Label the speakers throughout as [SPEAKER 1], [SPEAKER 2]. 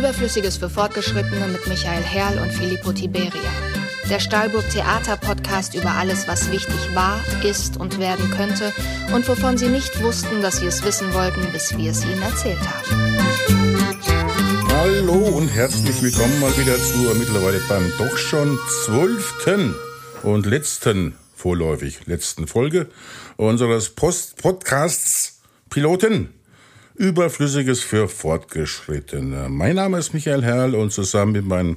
[SPEAKER 1] Überflüssiges für Fortgeschrittene mit Michael Herrl und Filippo Tiberia. Der Stahlburg Theater Podcast über alles, was wichtig war, ist und werden könnte und wovon Sie nicht wussten, dass Sie es wissen wollten, bis wir es Ihnen erzählt haben.
[SPEAKER 2] Hallo und herzlich willkommen mal wieder zur mittlerweile beim doch schon zwölften und letzten, vorläufig letzten Folge unseres Post Podcasts Piloten. Überflüssiges für Fortgeschrittene. Mein Name ist Michael Herrl und zusammen mit meinem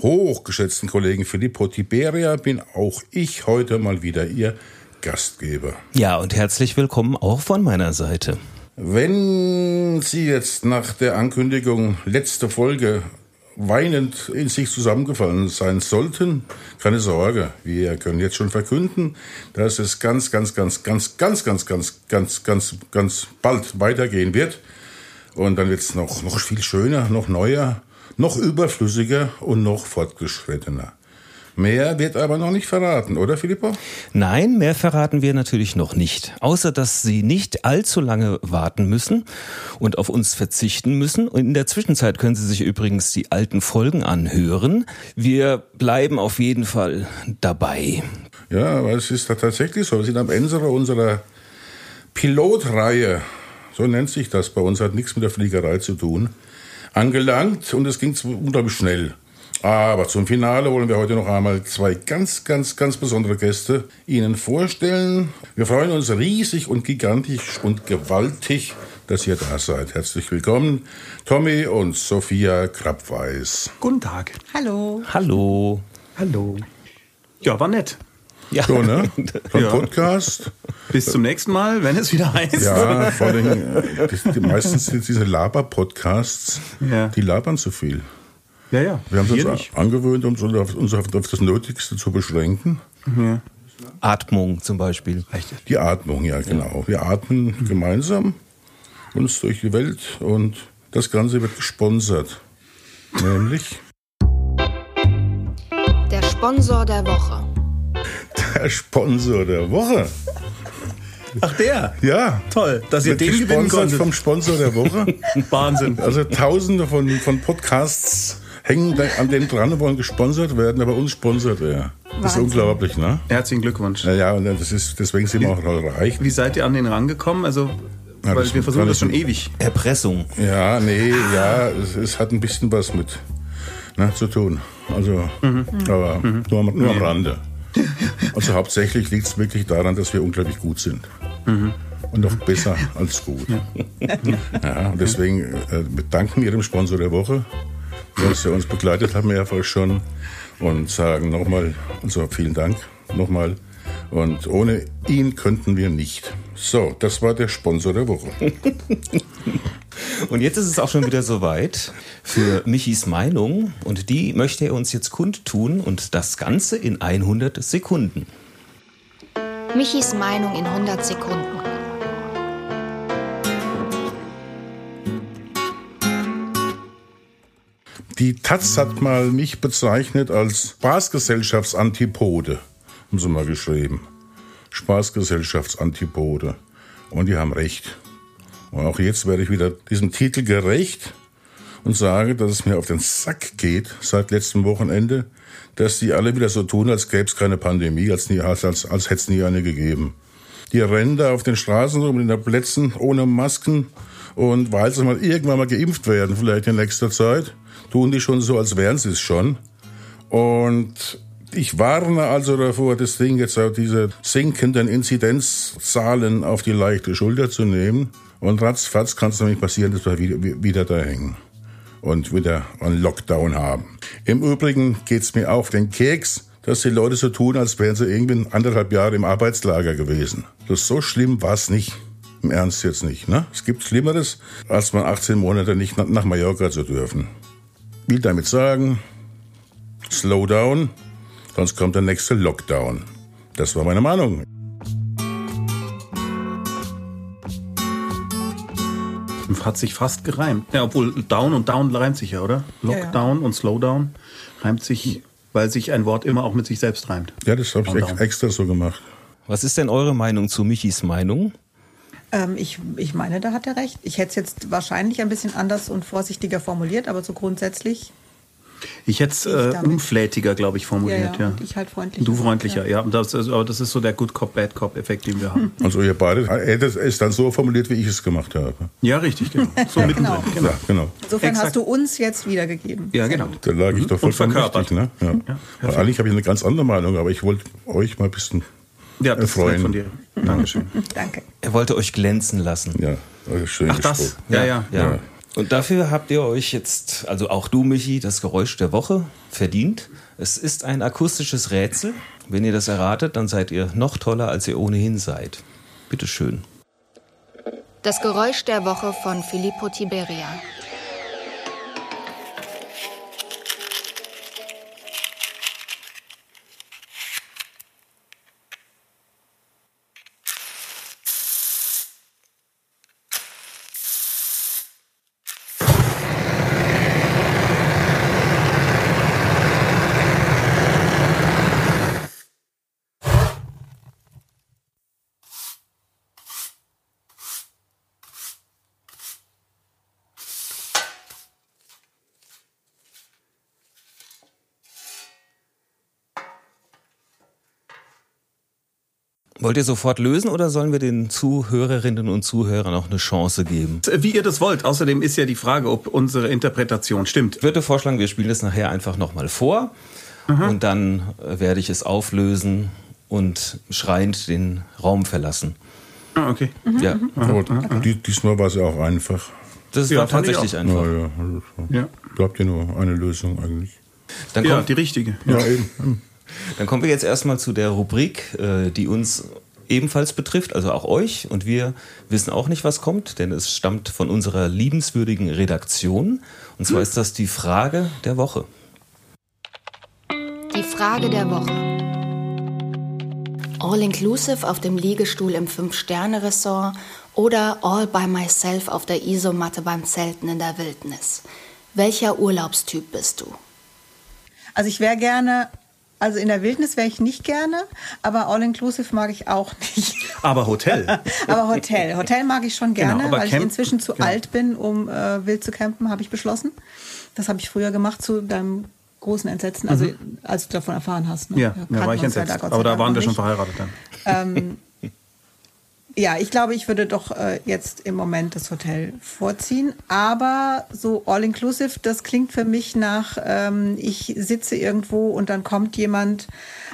[SPEAKER 2] hochgeschätzten Kollegen Filippo Tiberia bin auch ich heute mal wieder Ihr Gastgeber.
[SPEAKER 3] Ja, und herzlich willkommen auch von meiner Seite.
[SPEAKER 2] Wenn Sie jetzt nach der Ankündigung letzte Folge weinend in sich zusammengefallen sein sollten, keine Sorge, wir können jetzt schon verkünden, dass es ganz, ganz, ganz, ganz, ganz, ganz, ganz, ganz, ganz, ganz bald weitergehen wird. Und dann wird es noch, noch viel schöner, noch neuer, noch überflüssiger und noch fortgeschrittener. Mehr wird aber noch nicht verraten, oder Filippo?
[SPEAKER 3] Nein, mehr verraten wir natürlich noch nicht. Außer, dass Sie nicht allzu lange warten müssen und auf uns verzichten müssen. Und in der Zwischenzeit können Sie sich übrigens die alten Folgen anhören. Wir bleiben auf jeden Fall dabei.
[SPEAKER 2] Ja, aber es ist tatsächlich so. Wir sind am Ende unserer Pilotreihe, so nennt sich das bei uns, hat nichts mit der Fliegerei zu tun, angelangt und es ging unglaublich schnell. Aber zum Finale wollen wir heute noch einmal zwei ganz, ganz, ganz besondere Gäste Ihnen vorstellen. Wir freuen uns riesig und gigantisch und gewaltig, dass ihr da seid. Herzlich willkommen, Tommy und Sophia Krabweis.
[SPEAKER 4] Guten Tag.
[SPEAKER 5] Hallo.
[SPEAKER 3] Hallo.
[SPEAKER 4] Hallo. Ja, war nett.
[SPEAKER 3] Ja.
[SPEAKER 2] So, ne? Vom
[SPEAKER 4] Ja.
[SPEAKER 2] Podcast.
[SPEAKER 4] Bis zum nächsten Mal, wenn es wieder heißt.
[SPEAKER 2] Ja, vor allem, äh, die, die, meistens sind diese Laber-Podcasts,
[SPEAKER 4] Ja.
[SPEAKER 2] die labern zu viel.
[SPEAKER 4] Ja. ja.
[SPEAKER 2] Wir haben
[SPEAKER 4] Hier
[SPEAKER 2] uns
[SPEAKER 4] nicht.
[SPEAKER 2] angewöhnt, uns auf, uns auf das Nötigste zu beschränken.
[SPEAKER 3] Atmung zum Beispiel.
[SPEAKER 2] Die Atmung, ja, genau. Wir atmen gemeinsam uns durch die Welt und das Ganze wird gesponsert. Nämlich
[SPEAKER 1] Der Sponsor der Woche.
[SPEAKER 2] der Sponsor der Woche.
[SPEAKER 4] Ach, der.
[SPEAKER 2] Ja.
[SPEAKER 4] Toll, dass ihr
[SPEAKER 2] Wird
[SPEAKER 4] den gewinnen konntet.
[SPEAKER 2] vom Sponsor der Woche.
[SPEAKER 4] Wahnsinn.
[SPEAKER 2] Also tausende von, von Podcasts hängen an dem dran und wollen gesponsert werden, aber uns sponsert er. Das ist
[SPEAKER 5] Wahnsinn.
[SPEAKER 2] unglaublich, ne?
[SPEAKER 4] Herzlichen Glückwunsch.
[SPEAKER 2] Ja, ja, und das ist, deswegen sind wir auch reich.
[SPEAKER 4] Wie seid ihr an den rangekommen? Also,
[SPEAKER 2] Ja,
[SPEAKER 4] weil
[SPEAKER 2] das
[SPEAKER 4] wir versuchen das schon ewig.
[SPEAKER 3] Erpressung.
[SPEAKER 2] Ja, nee, ja, es, es hat ein bisschen was mit ne, zu tun. Also, aber nur, am- nur am Rande. Also hauptsächlich liegt es wirklich daran, dass wir unglaublich gut sind. Und noch besser als gut. Ja, und deswegen äh, bedanken wir dem Sponsor der Woche, dass er uns begleitet hat, mehrfach schon. Und sagen nochmal, also vielen Dank nochmal. Und ohne ihn könnten wir nicht. So, das war der Sponsor der Woche.
[SPEAKER 3] Und jetzt ist es auch schon wieder soweit für Michis Meinung. Und die möchte er uns jetzt kundtun. Und das Ganze in 100 Sekunden.
[SPEAKER 1] Michis Meinung in 100 Sekunden.
[SPEAKER 2] Die Taz hat mal mich bezeichnet als Spaßgesellschaftsantipode, haben sie mal geschrieben. Spaßgesellschaftsantipode. Und die haben recht. Und auch jetzt werde ich wieder diesem Titel gerecht und sage, dass es mir auf den Sack geht seit letztem Wochenende, dass die alle wieder so tun, als gäbe es keine Pandemie, als, nie, als, als, als hätte es nie eine gegeben. Die da auf den Straßen rum, in den Plätzen, ohne Masken. Und weil sie mal irgendwann mal geimpft werden, vielleicht in nächster Zeit, tun die schon so, als wären sie es schon. Und ich warne also davor, das Ding jetzt auf diese sinkenden Inzidenzzahlen auf die leichte Schulter zu nehmen. Und ratzfatz kann es nämlich passieren, dass wir wieder, wieder da hängen und wieder einen Lockdown haben. Im Übrigen geht's mir auf den Keks, dass die Leute so tun, als wären sie irgendwie anderthalb Jahre im Arbeitslager gewesen. Das so schlimm war's nicht. Im Ernst jetzt nicht. Ne? Es gibt Schlimmeres, als mal 18 Monate nicht nach Mallorca zu dürfen. Will damit sagen, slow down, sonst kommt der nächste Lockdown. Das war meine Meinung.
[SPEAKER 4] Hat sich fast gereimt. Ja, obwohl Down und Down reimt sich ja, oder?
[SPEAKER 5] Ja, ja.
[SPEAKER 4] Lockdown und Slowdown reimt sich, weil sich ein Wort immer auch mit sich selbst reimt.
[SPEAKER 2] Ja, das habe ich ex extra so gemacht.
[SPEAKER 3] Was ist denn eure Meinung zu Michis Meinung?
[SPEAKER 5] Ähm, ich, ich meine, da hat er recht. Ich hätte es jetzt wahrscheinlich ein bisschen anders und vorsichtiger formuliert, aber so grundsätzlich.
[SPEAKER 4] Ich hätte es äh, unflätiger, glaube ich, formuliert. Ja, ja.
[SPEAKER 5] ich halt freundlicher.
[SPEAKER 4] Du freundlicher, ja. ja. Das ist, aber das ist so der Good Cop, Bad Cop-Effekt, den wir haben.
[SPEAKER 2] Also ihr beide hättet es dann so formuliert, wie ich es gemacht habe.
[SPEAKER 4] Ja, richtig, genau. So
[SPEAKER 5] ja,
[SPEAKER 4] mittendrin.
[SPEAKER 5] Genau. genau. Ja, genau. Insofern Exakt. hast du uns jetzt wiedergegeben.
[SPEAKER 4] Ja, genau.
[SPEAKER 2] Da lag ich mhm. doch vollkommen richtig. Ne? Ja. eigentlich habe ich eine ganz andere Meinung, aber ich wollte euch mal ein bisschen ja, das freuen.
[SPEAKER 4] von dir. Dankeschön.
[SPEAKER 5] Danke.
[SPEAKER 3] Er wollte euch glänzen lassen.
[SPEAKER 2] Ja, schön
[SPEAKER 4] Ach, das? Ja, ja, ja.
[SPEAKER 3] Und dafür habt ihr euch jetzt, also auch du, Michi, das Geräusch der Woche verdient. Es ist ein akustisches Rätsel. Wenn ihr das erratet, dann seid ihr noch toller, als ihr ohnehin seid. Bitte schön.
[SPEAKER 1] Das Geräusch der Woche von Filippo Tiberia.
[SPEAKER 3] Wollt ihr sofort lösen oder sollen wir den Zuhörerinnen und Zuhörern auch eine Chance geben?
[SPEAKER 4] Wie ihr das wollt. Außerdem ist ja die Frage, ob unsere Interpretation stimmt.
[SPEAKER 3] Ich würde vorschlagen, wir spielen das nachher einfach nochmal vor Aha. und dann äh, werde ich es auflösen und schreiend den Raum verlassen.
[SPEAKER 4] Ah, okay.
[SPEAKER 3] Mhm. Ja.
[SPEAKER 2] Aber diesmal war es ja auch einfach.
[SPEAKER 3] Das ja, war tatsächlich einfach.
[SPEAKER 2] Ja, ja. Also, ja. Habt ihr nur eine Lösung eigentlich?
[SPEAKER 4] Dann ja, die richtige.
[SPEAKER 2] Ja, eben.
[SPEAKER 3] Dann kommen wir jetzt erstmal zu der Rubrik, äh, die uns ebenfalls betrifft, also auch euch. Und wir wissen auch nicht, was kommt, denn es stammt von unserer liebenswürdigen Redaktion. Und zwar ist das die Frage der Woche.
[SPEAKER 1] Die Frage der Woche. All-inclusive auf dem Liegestuhl im Fünf-Sterne-Ressort oder All by myself auf der Isomatte beim Zelten in der Wildnis. Welcher Urlaubstyp bist du?
[SPEAKER 5] Also ich wäre gerne also in der Wildnis wäre ich nicht gerne, aber All-Inclusive mag ich auch nicht.
[SPEAKER 4] Aber Hotel.
[SPEAKER 5] aber Hotel. Hotel mag ich schon genau, gerne, genau, weil Camp, ich inzwischen zu genau. alt bin, um äh, wild zu campen, habe ich beschlossen. Das habe ich früher gemacht zu deinem großen Entsetzen, also mhm. als du davon erfahren hast.
[SPEAKER 4] Ne? Ja, ja, war ich entsetzt. Da, aber da waren wir schon verheiratet dann.
[SPEAKER 5] Ähm, ja, ich glaube, ich würde doch äh, jetzt im Moment das Hotel vorziehen. Aber so all-inclusive, das klingt für mich nach, ähm, ich sitze irgendwo und dann kommt jemand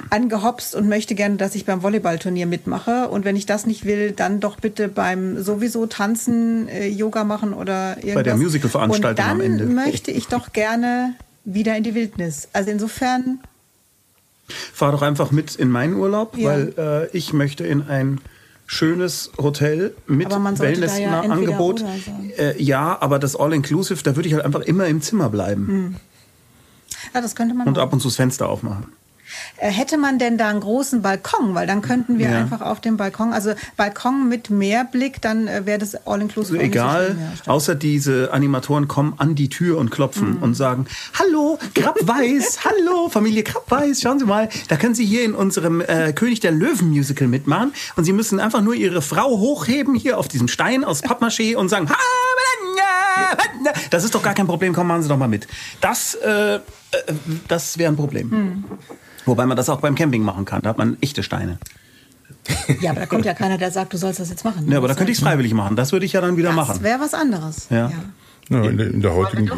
[SPEAKER 5] angehopst und möchte gerne, dass ich beim Volleyballturnier mitmache. Und wenn ich das nicht will, dann doch bitte beim sowieso Tanzen, äh, Yoga machen oder irgendwas.
[SPEAKER 4] Bei der Musical-Veranstaltung am Ende.
[SPEAKER 5] Dann möchte ich doch gerne wieder in die Wildnis. Also insofern...
[SPEAKER 4] Fahr doch einfach mit in meinen Urlaub, ja. weil äh, ich möchte in ein schönes Hotel mit Wellness-Angebot. Ja, äh, ja, aber das All-Inclusive, da würde ich halt einfach immer im Zimmer bleiben. Hm.
[SPEAKER 5] Ja, das könnte man.
[SPEAKER 4] Und ab und zu das Fenster aufmachen.
[SPEAKER 5] Äh, hätte man denn da einen großen Balkon? Weil dann könnten wir ja. einfach auf dem Balkon, also Balkon mit Meerblick, dann äh, wäre das all-inclusive.
[SPEAKER 4] Also egal, so außer diese Animatoren kommen an die Tür und klopfen mhm. und sagen, hallo, Grabweiß, hallo, Familie Grabweiß, schauen Sie mal, da können Sie hier in unserem äh, König der Löwen Musical mitmachen und Sie müssen einfach nur Ihre Frau hochheben hier auf diesem Stein aus Pappmaché und sagen, das ist doch gar kein Problem, komm, machen Sie doch mal mit. Das, äh, äh das wäre ein Problem. Mhm. Wobei man das auch beim Camping machen kann. Da hat man echte Steine.
[SPEAKER 5] Ja, aber da kommt ja keiner, der sagt, du sollst das jetzt machen. Ne?
[SPEAKER 4] Ja, aber da könnte ich es freiwillig machen. Das würde ich ja dann wieder
[SPEAKER 5] das
[SPEAKER 4] machen.
[SPEAKER 5] Das wäre was anderes.
[SPEAKER 4] Ja.
[SPEAKER 2] ja. in, der, in, der heutigen,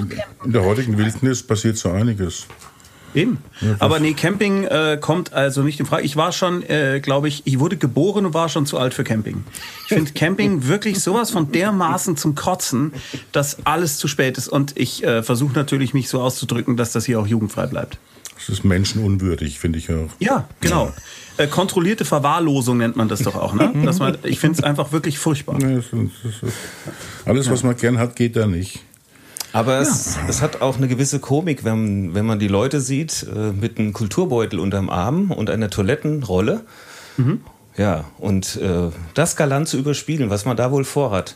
[SPEAKER 2] in der heutigen Wildnis passiert so einiges.
[SPEAKER 4] Eben. Ja, aber nee, Camping äh, kommt also nicht in Frage. Ich war schon, äh, glaube ich, ich wurde geboren und war schon zu alt für Camping. Ich finde Camping wirklich sowas von dermaßen zum Kotzen, dass alles zu spät ist. Und ich äh, versuche natürlich, mich so auszudrücken, dass das hier auch jugendfrei bleibt.
[SPEAKER 2] Das ist menschenunwürdig, finde ich auch.
[SPEAKER 4] Ja, genau. Äh, kontrollierte Verwahrlosung nennt man das doch auch. Ne? Dass man, ich finde es einfach wirklich furchtbar.
[SPEAKER 2] Nee, das ist, das ist, alles, was man gern hat, geht da nicht.
[SPEAKER 3] Aber es, ja. es hat auch eine gewisse Komik, wenn, wenn man die Leute sieht äh, mit einem Kulturbeutel unterm Arm und einer Toilettenrolle. Mhm. Ja, und äh, das galant zu überspielen, was man da wohl vorhat.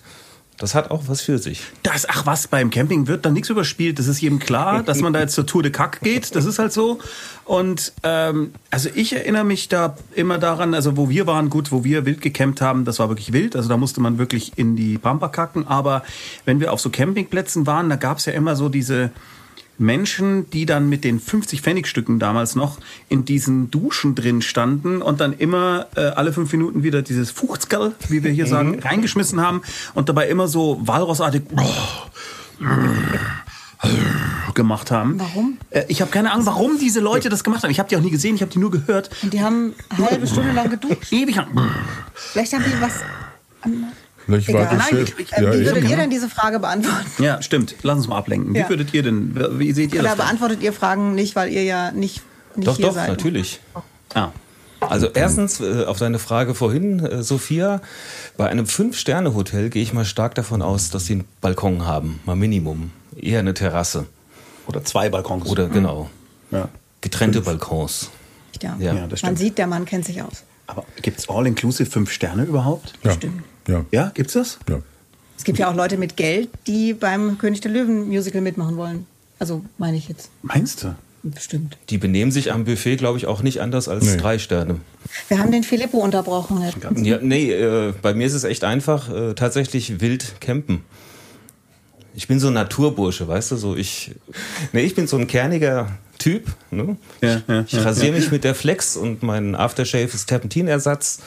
[SPEAKER 3] Das hat auch was für sich.
[SPEAKER 4] Das, ach was, beim Camping wird dann nichts überspielt. Das ist jedem klar, dass man da jetzt zur Tour de Kack geht. Das ist halt so. Und ähm, also ich erinnere mich da immer daran, also wo wir waren, gut, wo wir wild gecampt haben, das war wirklich wild. Also da musste man wirklich in die Pampa kacken. Aber wenn wir auf so Campingplätzen waren, da gab es ja immer so diese Menschen, die dann mit den 50 Pfennigstücken damals noch in diesen Duschen drin standen und dann immer äh, alle fünf Minuten wieder dieses Fuchsgall, wie wir hier sagen, reingeschmissen haben und dabei immer so walrossartig gemacht haben.
[SPEAKER 5] Warum?
[SPEAKER 4] Äh, ich habe keine Ahnung, warum diese Leute das gemacht haben. Ich habe die auch nie gesehen, ich habe die nur gehört.
[SPEAKER 5] Und die haben eine halbe Stunde lang geduscht.
[SPEAKER 4] Ewig lang.
[SPEAKER 5] Vielleicht haben die was.
[SPEAKER 2] Vielleicht
[SPEAKER 5] Egal.
[SPEAKER 4] Nein,
[SPEAKER 2] ja,
[SPEAKER 4] ich- ich-
[SPEAKER 5] Äh,
[SPEAKER 2] ja,
[SPEAKER 5] wie
[SPEAKER 2] ich-
[SPEAKER 5] würdet ihr denn diese Frage beantworten?
[SPEAKER 4] Ja, stimmt. Lass uns mal ablenken. Wie
[SPEAKER 5] Ja.
[SPEAKER 4] würdet ihr denn, wie seht ihr
[SPEAKER 5] Oder
[SPEAKER 4] das? denn?
[SPEAKER 5] beantwortet ihr Fragen nicht, weil ihr ja nicht, nicht
[SPEAKER 3] Doch,
[SPEAKER 5] hier
[SPEAKER 3] doch,
[SPEAKER 5] seid?
[SPEAKER 3] natürlich.
[SPEAKER 4] Ah.
[SPEAKER 3] Also erstens äh, auf deine Frage vorhin, äh, Sophia, bei einem Fünf-Sterne-Hotel gehe ich mal stark davon aus, dass sie einen Balkon haben, mal Minimum. Eher eine Terrasse.
[SPEAKER 4] Oder zwei Balkons.
[SPEAKER 3] Oder genau,
[SPEAKER 4] ja.
[SPEAKER 3] getrennte Balkons.
[SPEAKER 5] Ja.
[SPEAKER 3] Ja.
[SPEAKER 4] Ja, das
[SPEAKER 5] Man
[SPEAKER 4] stimmt.
[SPEAKER 5] sieht, der Mann kennt sich aus.
[SPEAKER 4] Aber gibt's All-Inclusive fünf Sterne überhaupt?
[SPEAKER 2] ja,
[SPEAKER 5] Stimmt.
[SPEAKER 2] Ja,
[SPEAKER 4] Ja, gibt's das?
[SPEAKER 2] ja.
[SPEAKER 5] Es gibt ja auch Leute mit Geld, die beim König der Löwen Musical mitmachen wollen. Also meine ich jetzt.
[SPEAKER 4] Meinst du?
[SPEAKER 5] Bestimmt.
[SPEAKER 3] Die benehmen sich am Buffet, glaube ich, auch nicht anders als
[SPEAKER 2] Nee.
[SPEAKER 3] drei Sterne.
[SPEAKER 5] Wir haben den Filippo unterbrochen.
[SPEAKER 3] Ja, nee, äh, bei mir ist es echt einfach, äh, tatsächlich wild campen. Ich bin so ein Naturbursche, weißt du, so ich, nee, ich bin so ein kerniger Typ, ne?
[SPEAKER 4] Ja, ja,
[SPEAKER 3] ich rasiere mich mit der Flex und mein Aftershave ist Terpentinersatz.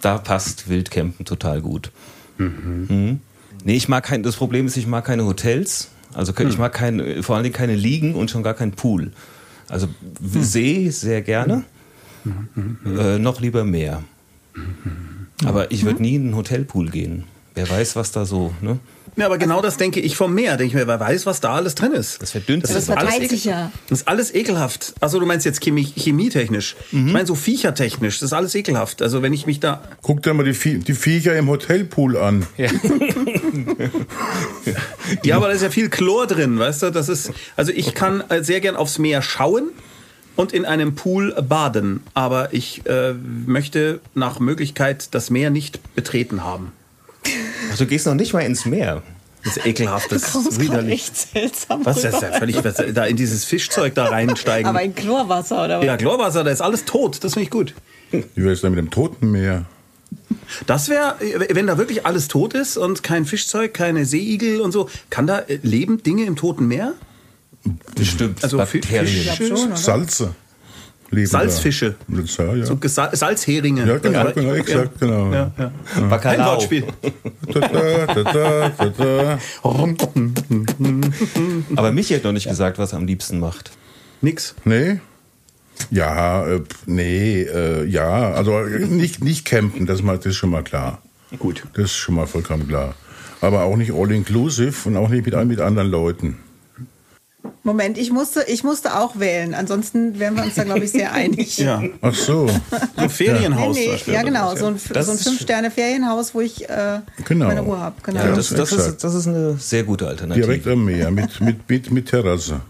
[SPEAKER 3] Da passt Wildcampen total gut. Mhm. Nee, ich mag kein, das Problem ist, ich mag keine Hotels. Also ich mag keine, vor allen Dingen keine Liegen und schon gar keinen Pool. Also See sehr gerne. Äh, noch lieber Meer. Aber ich würde nie in einen Hotelpool gehen. Wer weiß, was da so, ne?
[SPEAKER 4] Ja, aber genau das denke ich vom Meer. Denke ich mir, wer weiß, was da alles drin ist.
[SPEAKER 3] Das verdünnt
[SPEAKER 4] Das
[SPEAKER 3] sich.
[SPEAKER 4] ist
[SPEAKER 5] Das
[SPEAKER 4] alles
[SPEAKER 5] verteilt
[SPEAKER 4] ekel-
[SPEAKER 5] sich ja.
[SPEAKER 4] Das ist alles ekelhaft. Also du meinst jetzt Chemie, chemietechnisch. Ich meine so viechertechnisch. Das ist alles ekelhaft. Also wenn ich mich da...
[SPEAKER 2] Guck dir mal die, Vie die Viecher im Hotelpool an.
[SPEAKER 4] Ja, aber da ist ja viel Chlor drin, weißt du? Das ist... Also ich kann äh, sehr gern aufs Meer schauen und in einem Pool baden. Aber ich äh, möchte nach Möglichkeit das Meer nicht betreten haben.
[SPEAKER 3] Ach, du gehst noch nicht mal ins Meer.
[SPEAKER 4] Das ist ekelhaft. Das ist widerlich.
[SPEAKER 5] echt seltsam
[SPEAKER 4] Was ist das
[SPEAKER 5] rüber.
[SPEAKER 4] ja völlig... was- Da in dieses Fischzeug da reinsteigen.
[SPEAKER 5] Aber in Chlorwasser oder was?
[SPEAKER 4] Ja, Chlorwasser, da ist alles tot. Das finde ich gut.
[SPEAKER 2] Wie wäre es denn mit dem Toten Meer?
[SPEAKER 4] Das wäre, wenn da wirklich alles tot ist und kein Fischzeug, keine Seeigel und so, kann da äh, leben Dinge im Toten Meer?
[SPEAKER 3] Bestimmt.
[SPEAKER 4] Also
[SPEAKER 3] Bakterien.
[SPEAKER 4] Fisch-
[SPEAKER 5] Ich glaub schon, oder?
[SPEAKER 2] Salze. Leben
[SPEAKER 4] Salzfische.
[SPEAKER 2] Da. Ja, ja.
[SPEAKER 4] So Salzheringe.
[SPEAKER 2] ja, genau,
[SPEAKER 4] Ja,
[SPEAKER 2] genau, exakt, genau.
[SPEAKER 4] Ja, ja. Ein
[SPEAKER 3] Bacalhau.
[SPEAKER 4] Wortspiel.
[SPEAKER 3] Aber Michi hat noch nicht gesagt, was er am liebsten macht.
[SPEAKER 4] Nix.
[SPEAKER 2] Nee? Ja, äh, nee, äh, ja, also äh, nicht, nicht campen, das, mal, das ist schon mal klar.
[SPEAKER 4] Gut.
[SPEAKER 2] Das ist schon mal vollkommen klar. Aber auch nicht all-inclusive und auch nicht mit, mit anderen Leuten.
[SPEAKER 5] Moment, ich musste, ich musste auch wählen. Ansonsten wären wir uns da, glaube ich, sehr einig.
[SPEAKER 4] Ja.
[SPEAKER 2] Ach so,
[SPEAKER 4] Ein Ferienhaus.
[SPEAKER 5] Nee, nee, ja, genau. So ein, so ein Fünf-Sterne-Ferienhaus, wo ich äh,
[SPEAKER 2] Genau.
[SPEAKER 5] meine Ruhe habe. Genau.
[SPEAKER 3] Ja, das, das, ist, das ist eine sehr gute Alternative.
[SPEAKER 2] direkt am Meer, mit, mit, mit, mit Terrasse.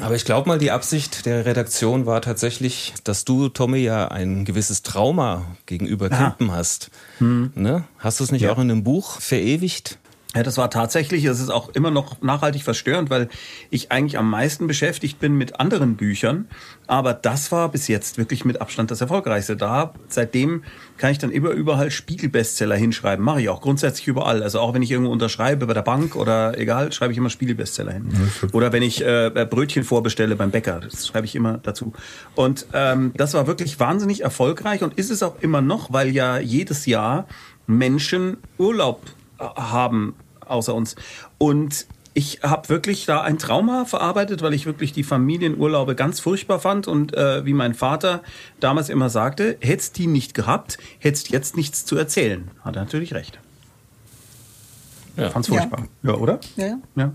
[SPEAKER 3] Aber ich glaube mal, die Absicht der Redaktion war tatsächlich, dass du, Tommy, ja ein gewisses Trauma gegenüber Campen hast. Ne? Hast du es nicht auch in einem Buch verewigt?
[SPEAKER 4] Ja, das war tatsächlich, es ist auch immer noch nachhaltig verstörend, weil ich eigentlich am meisten beschäftigt bin mit anderen Büchern. Aber das war bis jetzt wirklich mit Abstand das erfolgreichste. Da, seitdem kann ich dann immer überall Spiegelbestseller hinschreiben. Mache ich auch grundsätzlich überall. Also auch wenn ich irgendwo unterschreibe bei der Bank oder egal, schreibe ich immer Spiegelbestseller hin. Oder wenn ich äh, Brötchen vorbestelle beim Bäcker, das schreibe ich immer dazu. Und ähm, das war wirklich wahnsinnig erfolgreich und ist es auch immer noch, weil ja jedes Jahr Menschen Urlaub äh, haben außer uns. Und ich habe wirklich da ein Trauma verarbeitet, weil ich wirklich die Familienurlaube ganz furchtbar fand und äh, wie mein Vater damals immer sagte, hättest die nicht gehabt, hättest jetzt nichts zu erzählen. Hat er natürlich recht.
[SPEAKER 3] Ja.
[SPEAKER 4] Fand's furchtbar. Ja, oder?
[SPEAKER 5] Ja, ja.
[SPEAKER 4] Ja.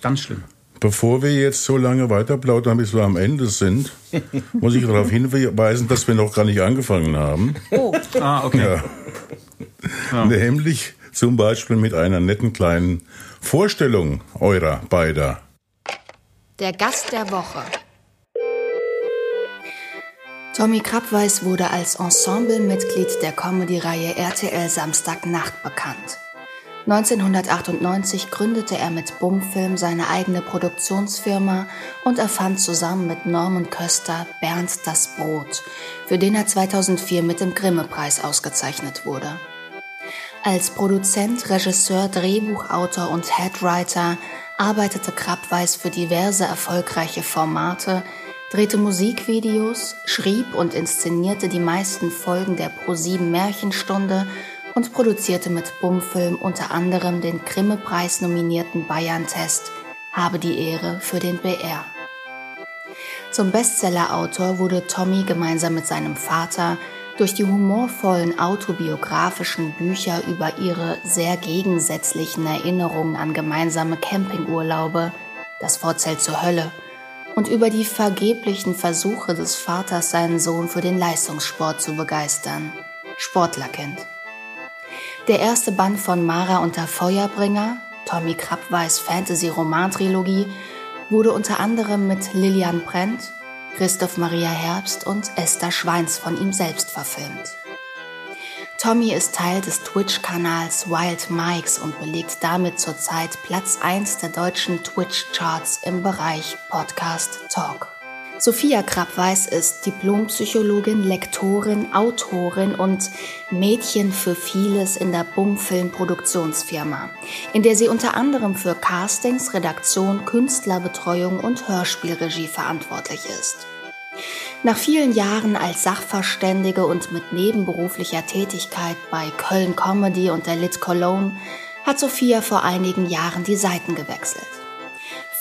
[SPEAKER 4] Ganz schlimm.
[SPEAKER 2] Bevor wir jetzt so lange weiterplaudern, bis wir am Ende sind, muss ich darauf hinweisen, dass wir noch gar nicht angefangen haben.
[SPEAKER 5] Oh,
[SPEAKER 4] Ah, okay.
[SPEAKER 2] Ja. Nämlich zum Beispiel mit einer netten kleinen Vorstellung eurer beider.
[SPEAKER 1] Der Gast der Woche. Tommy Krabweis wurde als Ensemblemitglied der Comedy-Reihe RTL Samstagnacht bekannt. 1998 gründete er mit Bumfilm seine eigene Produktionsfirma und erfand zusammen mit Norman Köster Bernd das Brot, für den er 2004 mit dem Grimme-Preis ausgezeichnet wurde. Als Produzent, Regisseur, Drehbuchautor und Headwriter arbeitete Krabweis für diverse erfolgreiche Formate, drehte Musikvideos, schrieb und inszenierte die meisten Folgen der Pro7 Märchenstunde und produzierte mit Bumfilm unter anderem den Grimme-Preis nominierten Bayern-Test Habe die Ehre für den BR. Zum Bestsellerautor wurde Tommy gemeinsam mit seinem Vater durch die humorvollen autobiografischen Bücher über ihre sehr gegensätzlichen Erinnerungen an gemeinsame Campingurlaube, das Vorzelt zur Hölle und über die vergeblichen Versuche des Vaters, seinen Sohn für den Leistungssport zu begeistern. Sportlerkind. Der erste Band von Mara und der Feuerbringer, Tommy Krabweis Fantasy-Roman-Trilogie, wurde unter anderem mit Lilian Brent, Christoph Maria Herbst und Esther Schweins von ihm selbst verfilmt. Tommy ist Teil des Twitch-Kanals Wild Mikes und belegt damit zurzeit Platz 1 der deutschen Twitch-Charts im Bereich Podcast Talk. Sophia Krabweis ist Diplompsychologin, Lektorin, Autorin und Mädchen für vieles in der Bumfilm-Produktionsfirma, in der sie unter anderem für Castings, Redaktion, Künstlerbetreuung und Hörspielregie verantwortlich ist. Nach vielen Jahren als Sachverständige und mit nebenberuflicher Tätigkeit bei Köln Comedy und der Lit Cologne hat Sophia vor einigen Jahren die Seiten gewechselt.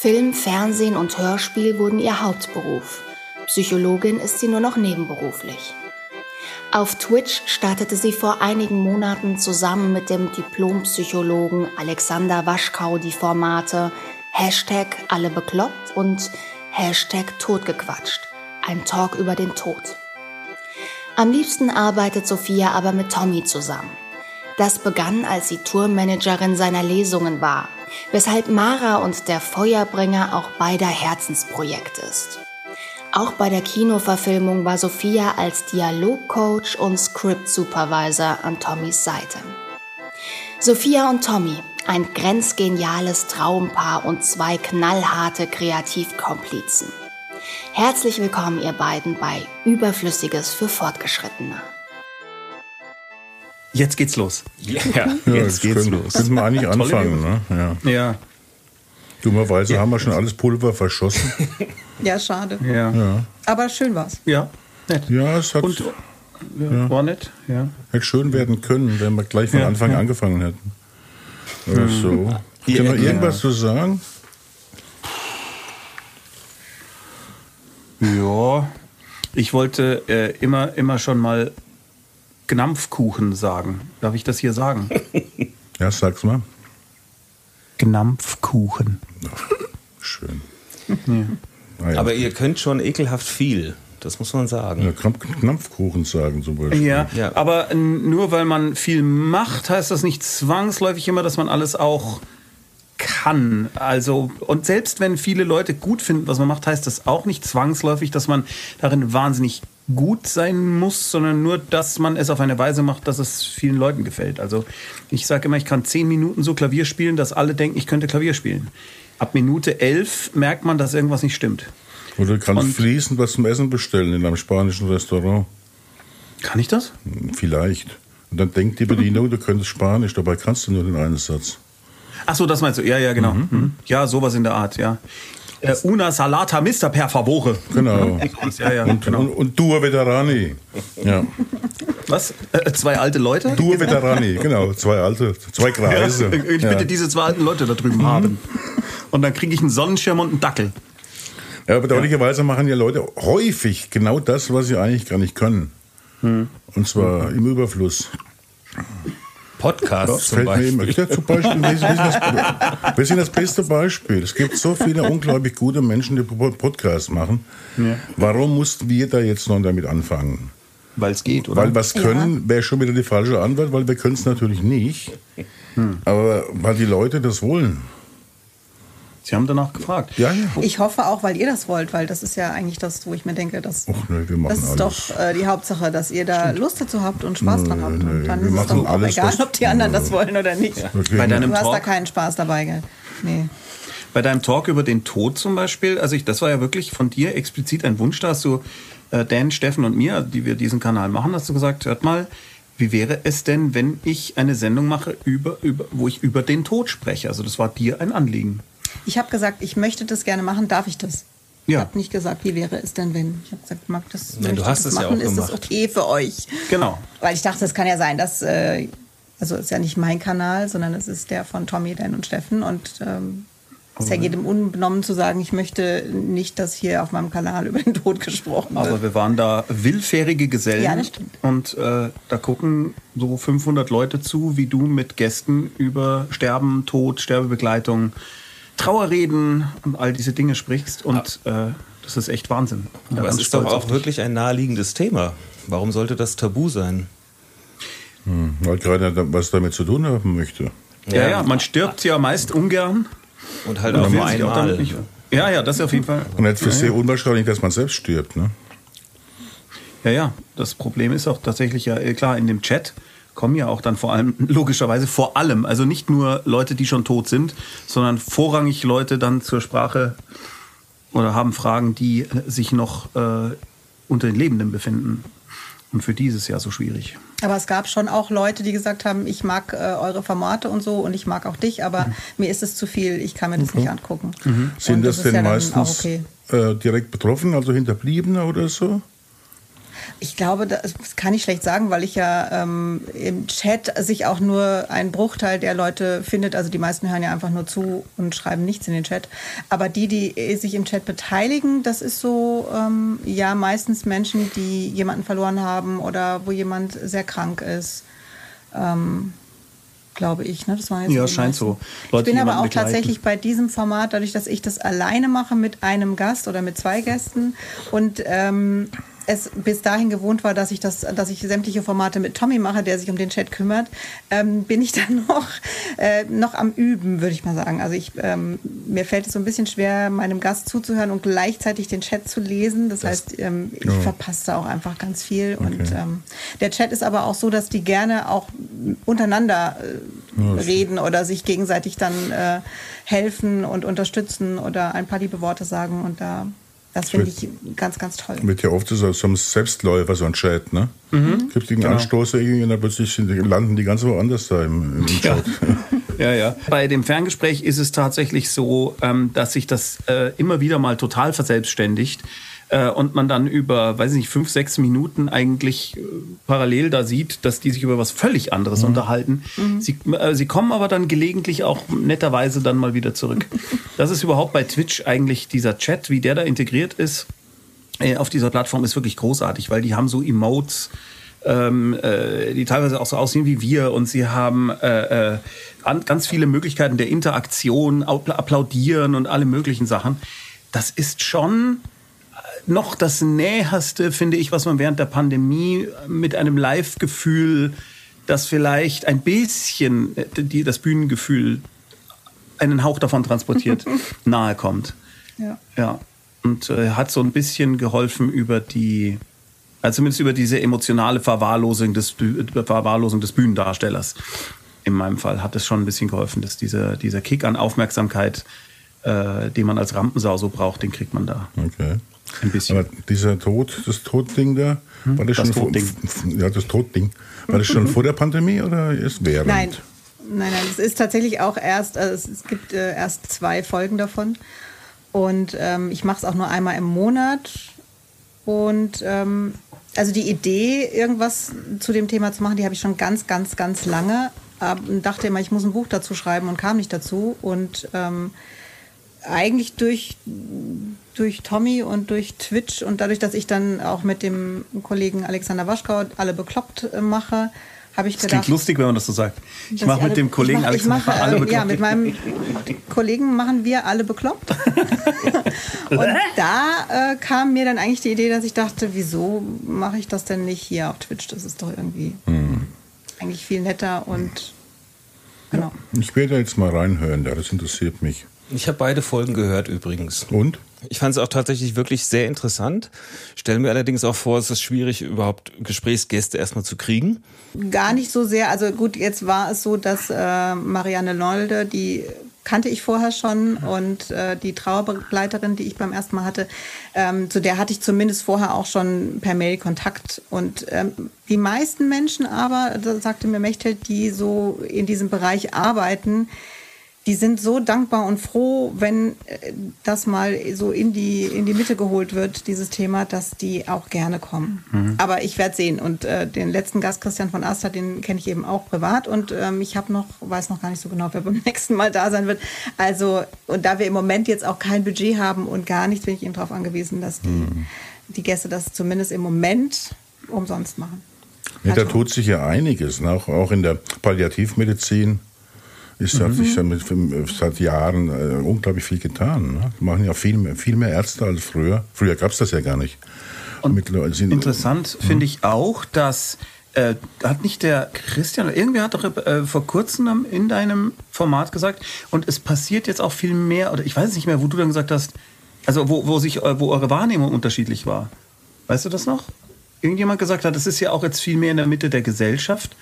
[SPEAKER 1] Film, Fernsehen und Hörspiel wurden ihr Hauptberuf. Psychologin ist sie nur noch nebenberuflich. Auf Twitch startete sie vor einigen Monaten zusammen mit dem Diplompsychologen Alexander Waschkau die Formate Hashtag alle bekloppt und Hashtag totgequatscht. Ein Talk über den Tod. Am liebsten arbeitet Sophia aber mit Tommy zusammen. Das begann, als sie Tourmanagerin seiner Lesungen war weshalb Mara und der Feuerbringer auch beider Herzensprojekt ist. Auch bei der Kinoverfilmung war Sophia als Dialogcoach und Script Supervisor an Tommys Seite. Sophia und Tommy, ein grenzgeniales Traumpaar und zwei knallharte Kreativkomplizen. Herzlich willkommen, ihr beiden, bei Überflüssiges für Fortgeschrittene.
[SPEAKER 4] Jetzt geht's los.
[SPEAKER 3] Ja,
[SPEAKER 2] Ja,
[SPEAKER 3] jetzt geht's
[SPEAKER 2] können,
[SPEAKER 3] los.
[SPEAKER 2] Könnten wir eigentlich anfangen, ne? Ja.
[SPEAKER 4] Ja,
[SPEAKER 2] Dummerweise haben wir schon alles Pulver verschossen.
[SPEAKER 5] Ja, schade.
[SPEAKER 4] ja, ja,
[SPEAKER 5] Aber schön war's.
[SPEAKER 4] nett.
[SPEAKER 2] Ja, es hat,
[SPEAKER 4] Und ja, war nett, ja.
[SPEAKER 2] hätte schön werden können, wenn wir gleich von
[SPEAKER 4] Ja,
[SPEAKER 2] Anfang
[SPEAKER 4] ja.
[SPEAKER 2] angefangen hätten. Oder so. Habt ihr noch
[SPEAKER 3] Ja.
[SPEAKER 2] irgendwas zu sagen?
[SPEAKER 4] Ja, ich wollte äh, immer, immer schon mal Gnampfkuchen sagen. Darf ich das hier sagen?
[SPEAKER 2] Ja, sag's mal.
[SPEAKER 4] Gnampfkuchen.
[SPEAKER 2] Schön.
[SPEAKER 4] Ja.
[SPEAKER 2] Ah, ja.
[SPEAKER 3] Aber ihr könnt schon ekelhaft viel. Das muss man sagen.
[SPEAKER 2] ja, Knampfkuchen sagen zum Beispiel.
[SPEAKER 4] Ja,
[SPEAKER 3] Ja.
[SPEAKER 4] aber nur weil man viel macht, heißt das nicht zwangsläufig immer, dass man alles auch kann. Also, und selbst wenn viele Leute gut finden, was man macht, heißt das auch nicht zwangsläufig, dass man darin wahnsinnig gut sein muss, sondern nur, dass man es auf eine Weise macht, dass es vielen Leuten gefällt. Also ich sage immer, ich kann zehn Minuten so Klavier spielen, dass alle denken, ich könnte Klavier spielen. Ab Minute elf merkt man, dass irgendwas nicht stimmt.
[SPEAKER 2] Oder du kannst
[SPEAKER 4] Und-
[SPEAKER 2] fließend was zum Essen bestellen in einem spanischen Restaurant.
[SPEAKER 4] Kann ich das?
[SPEAKER 2] Vielleicht. Und dann denkt die Bedienung, du könntest Spanisch, dabei kannst du nur den einen Satz.
[SPEAKER 4] Ach so, das meinst du? Ja, ja, genau. Mhm. Ja, sowas in der Art, ja. Äh, una salata mister per favore.
[SPEAKER 2] Genau.
[SPEAKER 4] Ja, ja,
[SPEAKER 2] Und,
[SPEAKER 4] genau.
[SPEAKER 2] und, und Dua Veterani. Ja.
[SPEAKER 4] Was? Äh, zwei alte Leute?
[SPEAKER 2] Dua Veterani, genau. Zwei alte, zwei Kreise.
[SPEAKER 4] Ja, ich bitte diese zwei alten Leute da drüben haben. Und dann kriege ich einen Sonnenschirm und einen Dackel.
[SPEAKER 2] Ja, bedauerlicherweise machen ja Leute häufig genau das, was sie eigentlich gar nicht können.
[SPEAKER 4] Hm.
[SPEAKER 2] Und zwar im Überfluss.
[SPEAKER 3] Podcast
[SPEAKER 2] Das
[SPEAKER 3] zum
[SPEAKER 2] fällt mir
[SPEAKER 3] Beispiel.
[SPEAKER 2] immer. Ja, zum Beispiel, wir sind, das, wir sind das beste Beispiel. Es gibt so viele unglaublich gute Menschen, die Podcasts machen. Warum mussten wir da jetzt noch damit anfangen?
[SPEAKER 4] Weil es geht, oder?
[SPEAKER 2] Weil was können, wäre schon wieder die falsche Antwort, weil wir können es natürlich nicht.
[SPEAKER 4] Hm.
[SPEAKER 2] Aber weil die Leute das wollen.
[SPEAKER 4] Sie haben danach gefragt.
[SPEAKER 2] Ja, ja.
[SPEAKER 5] Ich hoffe auch, weil ihr das wollt, weil das ist ja eigentlich das, wo ich mir denke, dass,
[SPEAKER 2] Och, nee, wir machen
[SPEAKER 5] das ist
[SPEAKER 2] alles.
[SPEAKER 5] doch äh, die Hauptsache, dass ihr da Lust dazu habt und Spaß dran habt.
[SPEAKER 2] nee,
[SPEAKER 5] Und dann
[SPEAKER 2] wir
[SPEAKER 5] ist es doch auch
[SPEAKER 2] alles,
[SPEAKER 5] egal, ob die anderen
[SPEAKER 2] Ja.
[SPEAKER 5] das wollen oder nicht.
[SPEAKER 2] Okay.
[SPEAKER 4] Bei deinem
[SPEAKER 5] Du hast da keinen Spaß dabei, gell? Nee.
[SPEAKER 4] bei deinem Talk über den Tod zum Beispiel, also ich, das war ja wirklich von dir explizit ein Wunsch, da hast du äh, Dan, Steffen und mir, die wir diesen Kanal machen, hast du gesagt, hört mal, wie wäre es denn, wenn ich eine Sendung mache, über, über, wo ich über den Tod spreche? Also das war dir ein Anliegen.
[SPEAKER 5] Ich habe gesagt, ich möchte das gerne machen, darf ich das? Ich
[SPEAKER 4] Ja.
[SPEAKER 5] habe nicht gesagt, wie wäre es denn, wenn. Ich habe gesagt, mag das,
[SPEAKER 3] Nein,
[SPEAKER 5] wenn
[SPEAKER 3] du
[SPEAKER 5] ich
[SPEAKER 3] hast
[SPEAKER 5] das
[SPEAKER 3] es ja
[SPEAKER 5] machen,
[SPEAKER 3] auch
[SPEAKER 5] ist das
[SPEAKER 3] gemacht.
[SPEAKER 5] okay für euch?
[SPEAKER 4] Genau.
[SPEAKER 5] Weil ich dachte, es kann ja sein, dass, äh, also es ist ja nicht mein Kanal, sondern es ist der von Tommy, Dan und Steffen und ähm, es ist ja jedem unbenommen zu sagen, ich möchte nicht, dass hier auf meinem Kanal über den Tod gesprochen wird.
[SPEAKER 4] Aber wir waren da willfährige Gesellen.
[SPEAKER 5] Ja, das stimmt.
[SPEAKER 4] Und äh, da gucken so 500 Leute zu, wie du mit Gästen über Sterben, Tod, Sterbebegleitung, Trauerreden und all diese Dinge sprichst. Und äh, das ist echt Wahnsinn.
[SPEAKER 3] Aber es ist doch auch wirklich ein naheliegendes Thema. Warum sollte das tabu sein?
[SPEAKER 2] Weil gerade was damit zu tun haben möchte.
[SPEAKER 4] Ja, ja, man stirbt ja meist ungern.
[SPEAKER 3] Und halt
[SPEAKER 4] Und
[SPEAKER 3] auch nur
[SPEAKER 4] sich auch damit
[SPEAKER 3] einmal.
[SPEAKER 4] nicht- Ja, ja, das auf jeden Fall.
[SPEAKER 2] Und nicht für sehr unwahrscheinlich, dass man selbst stirbt. Ne?
[SPEAKER 4] Ja, ja, das Problem ist auch tatsächlich ja, äh, klar, in dem Chat kommen ja auch dann vor allem, logischerweise vor allem, also nicht nur Leute, die schon tot sind, sondern vorrangig Leute dann zur Sprache oder haben Fragen, die sich noch äh, unter den Lebenden befinden. Und für die ist es ja so schwierig.
[SPEAKER 5] Aber es gab schon auch Leute, die gesagt haben, ich mag äh, eure Formate und so und ich mag auch dich, aber
[SPEAKER 2] Mhm.
[SPEAKER 5] mir ist es zu viel, ich kann mir das nicht angucken.
[SPEAKER 2] Sind
[SPEAKER 5] Und
[SPEAKER 2] das,
[SPEAKER 5] ist
[SPEAKER 2] denn
[SPEAKER 5] ja
[SPEAKER 2] meistens
[SPEAKER 5] auch okay.
[SPEAKER 2] äh, direkt betroffen, also Hinterbliebene oder so?
[SPEAKER 5] Ich glaube, das kann ich schlecht sagen, weil ich ja ähm, im Chat sich auch nur ein Bruchteil der Leute findet. Also die meisten hören ja einfach nur zu und schreiben nichts in den Chat. Aber die, die äh, sich im Chat beteiligen, das ist so, ähm, ja, meistens Menschen, die jemanden verloren haben oder wo jemand sehr krank ist. Ähm, glaube ich. Ne? Das waren jetzt
[SPEAKER 4] Ja, scheint so. Leute,
[SPEAKER 5] ich bin aber auch
[SPEAKER 4] begleiten.
[SPEAKER 5] tatsächlich bei diesem Format, dadurch, dass ich das alleine mache mit einem Gast oder mit zwei Gästen und ähm, es bis dahin gewohnt war, dass ich das, dass ich sämtliche Formate mit Tommy mache, der sich um den Chat kümmert, ähm, bin ich dann noch, äh, noch am Üben, würde ich mal sagen. Also ich, ähm, mir fällt es so ein bisschen schwer, meinem Gast zuzuhören und gleichzeitig den Chat zu lesen. Das, heißt, ähm, ich verpasse da auch einfach ganz viel. Und ähm, der Chat ist aber auch so, dass die gerne auch untereinander äh, reden oder sich gegenseitig dann äh, helfen und unterstützen oder ein paar liebe Worte sagen. Und da, das finde ich ganz, ganz toll.
[SPEAKER 2] Wird ja oft so, so ein Selbstläufer, so ein Chat, ne?
[SPEAKER 4] Mhm.
[SPEAKER 2] Gibt
[SPEAKER 4] Genau.
[SPEAKER 2] irgendeinen Anstoß irgendwie und dann plötzlich landen die ganz woanders da im, im Chat.
[SPEAKER 4] Ja, ja. Bei dem Ferngespräch ist es tatsächlich so, ähm, dass sich das äh, immer wieder mal total verselbstständigt äh, und man dann über, weiß ich nicht, fünf, sechs Minuten eigentlich äh, parallel da sieht, dass die sich über was völlig anderes unterhalten. Sie, äh, sie kommen aber dann gelegentlich auch netterweise dann mal wieder zurück. Das ist überhaupt bei Twitch eigentlich dieser Chat, wie der da integriert ist äh, auf dieser Plattform ist wirklich großartig, weil die haben so Emotes, ähm, äh, die teilweise auch so aussehen wie wir und sie haben äh, äh, an, ganz viele Möglichkeiten der Interaktion, Appla- applaudieren und alle möglichen Sachen. Das ist schon noch das Näherste, finde ich, was man während der Pandemie mit einem Live-Gefühl, das vielleicht ein bisschen äh, die, das Bühnengefühl einen Hauch davon transportiert, nahe kommt.
[SPEAKER 5] Ja.
[SPEAKER 4] Ja. Und äh, hat so ein bisschen geholfen über die, also zumindest über diese emotionale Verwahrlosung des, Verwahrlosung des Bühnendarstellers. In meinem Fall hat es schon ein bisschen geholfen, dass dieser, dieser Kick an Aufmerksamkeit, äh, den man als Rampensau so braucht, den kriegt man da.
[SPEAKER 2] Okay.
[SPEAKER 4] Ein bisschen.
[SPEAKER 2] Aber dieser Tod, das Todding da, war das,
[SPEAKER 4] das
[SPEAKER 2] schon vor,
[SPEAKER 4] Todding.
[SPEAKER 2] f- ja, das Todding. War das schon vor der Pandemie oder erst während?
[SPEAKER 5] Nein. Nein, nein, es ist tatsächlich auch erst, also es, gibt äh, erst zwei Folgen davon. Und ähm, ich mache es auch nur einmal im Monat. Und ähm, also die Idee, irgendwas zu dem Thema zu machen, die habe ich schon ganz, ganz, ganz lange. Aber dachte immer, ich muss ein Buch dazu schreiben und kam nicht dazu. Und ähm, eigentlich durch, durch Tommy und durch Twitch und dadurch, dass ich dann auch mit dem Kollegen Alexander Waschkau alle bekloppt äh, mache, habe ich
[SPEAKER 4] Das
[SPEAKER 5] gedacht.
[SPEAKER 4] klingt lustig, wenn man das so sagt. Ich mache
[SPEAKER 5] alle-
[SPEAKER 4] mit dem Kollegen
[SPEAKER 5] ich mach, ich
[SPEAKER 4] Alexander
[SPEAKER 5] mache,
[SPEAKER 4] alle
[SPEAKER 5] äh,
[SPEAKER 4] bekloppt.
[SPEAKER 5] Ja, mit meinem Kollegen machen wir alle bekloppt. und da äh, kam mir dann eigentlich die Idee, dass ich dachte, wieso mache ich das denn nicht hier auf Twitch? Das ist doch irgendwie eigentlich viel netter und genau.
[SPEAKER 2] Ich werde jetzt mal reinhören, ja, das interessiert mich.
[SPEAKER 3] Ich habe beide Folgen gehört übrigens.
[SPEAKER 2] Und?
[SPEAKER 3] Ich fand es auch tatsächlich wirklich sehr interessant. Stelle mir allerdings auch vor, es ist schwierig, überhaupt Gesprächsgäste erstmal zu kriegen.
[SPEAKER 5] Gar nicht so sehr. Also gut, jetzt war es so, dass äh, Marianne Nolde, die kannte ich vorher schon und äh, die Trauerbegleiterin, die ich beim ersten Mal hatte, ähm, zu der hatte ich zumindest vorher auch schon per Mail Kontakt. Und ähm, die meisten Menschen aber, sagte mir Mechthild, die so in diesem Bereich arbeiten, die sind so dankbar und froh, wenn äh, das mal so in die, in die Mitte geholt wird, dieses Thema, dass die auch gerne kommen. Mhm. Aber ich werde sehen. Und äh, den letzten Gast, Christian von Aster, den kenne ich eben auch privat. Und ähm, ich habe noch, weiß noch gar nicht so genau, wer beim nächsten Mal da sein wird. Also, und da wir im Moment jetzt auch kein Budget haben und gar nichts, bin ich eben darauf angewiesen, dass die, mhm. die Gäste das zumindest im Moment umsonst machen.
[SPEAKER 2] Ja, da also tut sich ja einiges, ne? auch, auch in der Palliativmedizin ist, mhm. hat sich damit seit Jahren äh, unglaublich viel getan. Ne? machen ja viel mehr, viel mehr Ärzte als früher. Früher gab es das ja gar nicht.
[SPEAKER 4] Und interessant mhm. finde ich auch, dass äh, hat nicht der Christian, irgendwer hat doch äh, vor kurzem in deinem Format gesagt, und es passiert jetzt auch viel mehr, oder ich weiß nicht mehr, wo du dann gesagt hast, also wo, wo sich, äh, wo eure Wahrnehmung unterschiedlich war. Weißt du das noch? Irgendjemand gesagt hat, es ist ja auch jetzt viel mehr in der Mitte der Gesellschaft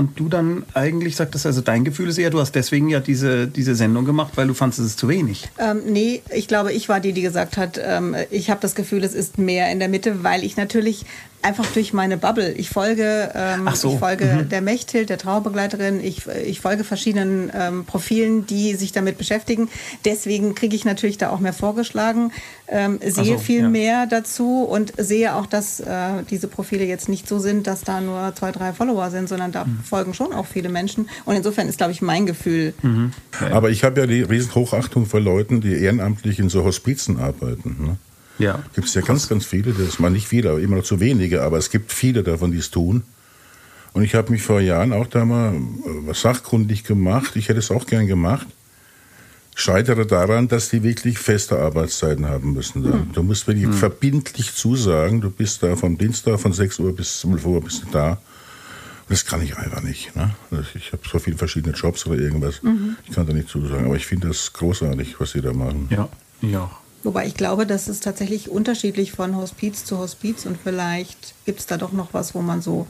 [SPEAKER 4] und du dann eigentlich sagtest, also dein Gefühl ist eher, du hast deswegen ja diese, diese Sendung gemacht, weil du fandest, es ist zu wenig.
[SPEAKER 5] Ähm, nee, ich glaube, ich war die, die gesagt hat, ähm, ich habe das Gefühl, es ist mehr in der Mitte, weil ich natürlich einfach durch meine Bubble. Ich folge, ähm, so. ich folge mhm. der Mechthild, der Trauerbegleiterin. Ich, ich folge verschiedenen ähm, Profilen, die sich damit beschäftigen. Deswegen kriege ich natürlich da auch mehr vorgeschlagen, ähm, sehe so, viel ja. mehr dazu und sehe auch, dass äh, diese Profile jetzt nicht so sind, dass da nur zwei, drei Follower sind, sondern da mhm. folgen schon auch viele Menschen. Und insofern ist, glaube ich, mein Gefühl.
[SPEAKER 2] Mhm. Aber ich habe ja die Riesenhochachtung vor Leuten, die ehrenamtlich in so Hospizen arbeiten. Ne? Ja. Gibt es ja ganz, ganz viele, das mal nicht viele, aber immer noch zu wenige, aber es gibt viele davon, die es tun. Und ich habe mich vor Jahren auch da mal äh, sachkundig gemacht. Ich hätte es auch gern gemacht. Scheitere daran, dass die wirklich feste Arbeitszeiten haben müssen. Mhm. Du musst wirklich mhm. verbindlich zusagen, du bist da vom Dienstag von 6 Uhr bis 12 Uhr bist du da. Und das kann ich einfach nicht. Ne? Ich habe so viele verschiedene Jobs oder irgendwas. Mhm. Ich kann da nicht zusagen. Aber ich finde das großartig, was sie da machen.
[SPEAKER 4] Ja, ja.
[SPEAKER 5] Wobei ich glaube, das ist tatsächlich unterschiedlich von Hospiz zu Hospiz und vielleicht gibt es da doch noch was, wo man so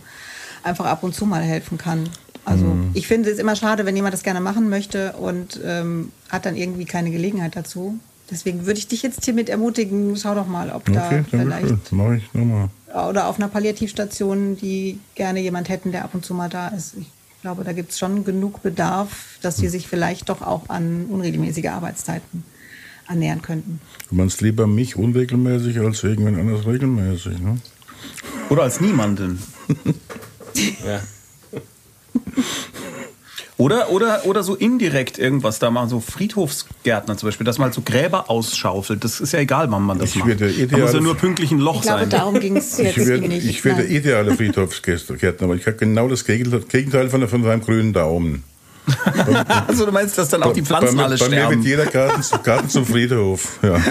[SPEAKER 5] einfach ab und zu mal helfen kann. Also mhm. ich finde es immer schade, wenn jemand das gerne machen möchte und ähm, hat dann irgendwie keine Gelegenheit dazu. Deswegen würde ich dich jetzt hiermit ermutigen, schau doch mal, ob okay, da vielleicht. Mach ich nochmal. Oder auf einer Palliativstation, die gerne jemand hätten, der ab und zu mal da ist. Ich glaube, da gibt es schon genug Bedarf, dass die hm. sich vielleicht doch auch an unregelmäßige Arbeitszeiten ernähren könnten.
[SPEAKER 2] Du meinst lieber mich unregelmäßig als irgendwen anders regelmäßig, ne?
[SPEAKER 4] Oder als niemanden. ja. Oder, oder, oder so indirekt irgendwas da machen, so Friedhofsgärtner zum Beispiel, dass man halt so Gräber ausschaufelt. Das ist ja egal, wann man das ich macht. Da muss ja nur pünktlich ein Loch ich glaube, sein.
[SPEAKER 5] darum ging es jetzt
[SPEAKER 2] ich werde, nicht. Ich werde der ideale Friedhofsgärtner, aber ich habe genau das Gegenteil von, von seinem grünen Daumen.
[SPEAKER 4] also du meinst, dass dann auch die Pflanzen
[SPEAKER 2] bei,
[SPEAKER 4] alle
[SPEAKER 2] bei
[SPEAKER 4] sterben?
[SPEAKER 2] Bei mir wird jeder Garten, Garten zum Friedhof. Ja.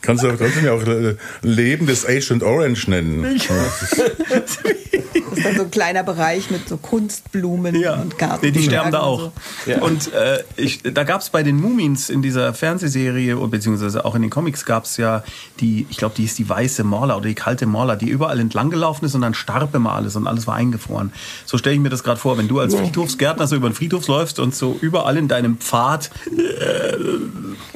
[SPEAKER 2] Kannst du aber trotzdem auch äh, Leben des Agent Orange nennen.
[SPEAKER 5] das ist dann so ein kleiner Bereich mit so Kunstblumen ja. und Garten.
[SPEAKER 4] Nee, die sterben da auch. So. Ja. Und äh, ich, da gab es bei den Mumins in dieser Fernsehserie, beziehungsweise auch in den Comics gab es ja die, ich glaube, die ist die weiße Morla oder die kalte Morla, die überall entlang gelaufen ist und dann starb immer alles und alles war eingefroren. So stelle ich mir das gerade vor, wenn du als. Friedhofsgärtner so über den Friedhof läufst und so überall in deinem Pfad äh,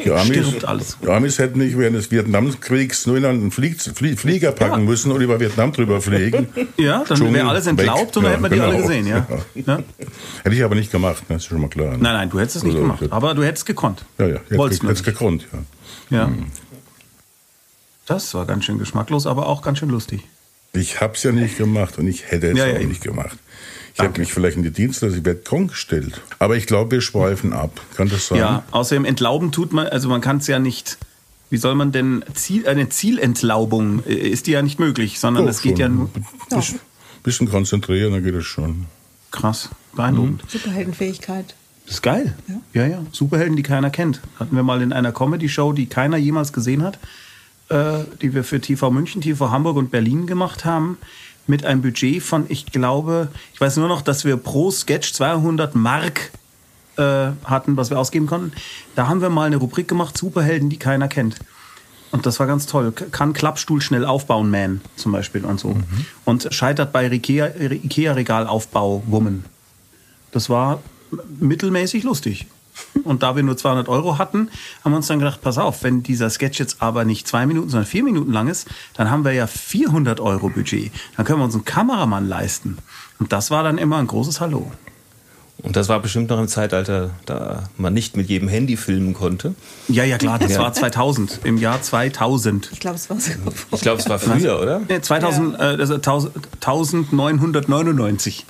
[SPEAKER 2] die Amis, stirbt alles. Die Amis hätten nicht während des Vietnamkriegs nur in einen Flieg, Flieger packen ja. müssen und über Vietnam drüber fliegen.
[SPEAKER 4] Ja, dann wäre alles entlaubt und dann ja, hätten wir genau. die alle gesehen. Ja. ja.
[SPEAKER 2] Hätte ich aber nicht gemacht, das ist schon mal klar. Ne?
[SPEAKER 4] Nein, nein, du hättest es nicht also, gemacht, aber du hättest gekonnt.
[SPEAKER 2] Ja, ja, hättest ge gekonnt,
[SPEAKER 4] ja. ja. Hm. Das war ganz schön geschmacklos, aber auch ganz schön lustig.
[SPEAKER 2] Ich habe es ja nicht gemacht und ich hätte es ja, auch nicht gemacht. Ich habe mich vielleicht in die werde krank gestellt. Aber ich glaube, wir schweifen ab. Kann das sein?
[SPEAKER 4] Ja, außerdem entlauben tut man, also man kann es ja nicht. Wie soll man denn Ziel, eine Zielentlaubung äh, ist die ja nicht möglich, sondern es geht ja nur.
[SPEAKER 2] Ein bisschen, bisschen konzentrieren, dann geht es schon.
[SPEAKER 4] Krass, beeindruckend.
[SPEAKER 5] Mhm. Superheldenfähigkeit.
[SPEAKER 4] Das ist geil. Ja. ja, ja. Superhelden, die keiner kennt. Hatten wir mal in einer Comedy-Show, die keiner jemals gesehen hat, äh, die wir für TV München, TV Hamburg und Berlin gemacht haben mit einem Budget von, ich glaube, ich weiß nur noch, dass wir pro Sketch 200 Mark äh, hatten, was wir ausgeben konnten. Da haben wir mal eine Rubrik gemacht, Superhelden, die keiner kennt. Und das war ganz toll. Kann Klappstuhl schnell aufbauen, Man zum Beispiel und so. Mhm. Und scheitert bei Ikea-Regalaufbau, Woman. Das war mittelmäßig lustig. Und da wir nur 200 Euro hatten, haben wir uns dann gedacht, pass auf, wenn dieser Sketch jetzt aber nicht zwei Minuten, sondern vier Minuten lang ist, dann haben wir ja 400 Euro Budget. Dann können wir uns einen Kameramann leisten. Und das war dann immer ein großes Hallo.
[SPEAKER 3] Und das war bestimmt noch im Zeitalter, da man nicht mit jedem Handy filmen konnte.
[SPEAKER 4] Ja, ja, klar, das ja. war 2000, im Jahr 2000.
[SPEAKER 5] Ich glaube, es war sogar
[SPEAKER 3] Ich glaube, es war früher, oder?
[SPEAKER 4] Nee, 2000, ja. äh, 1999.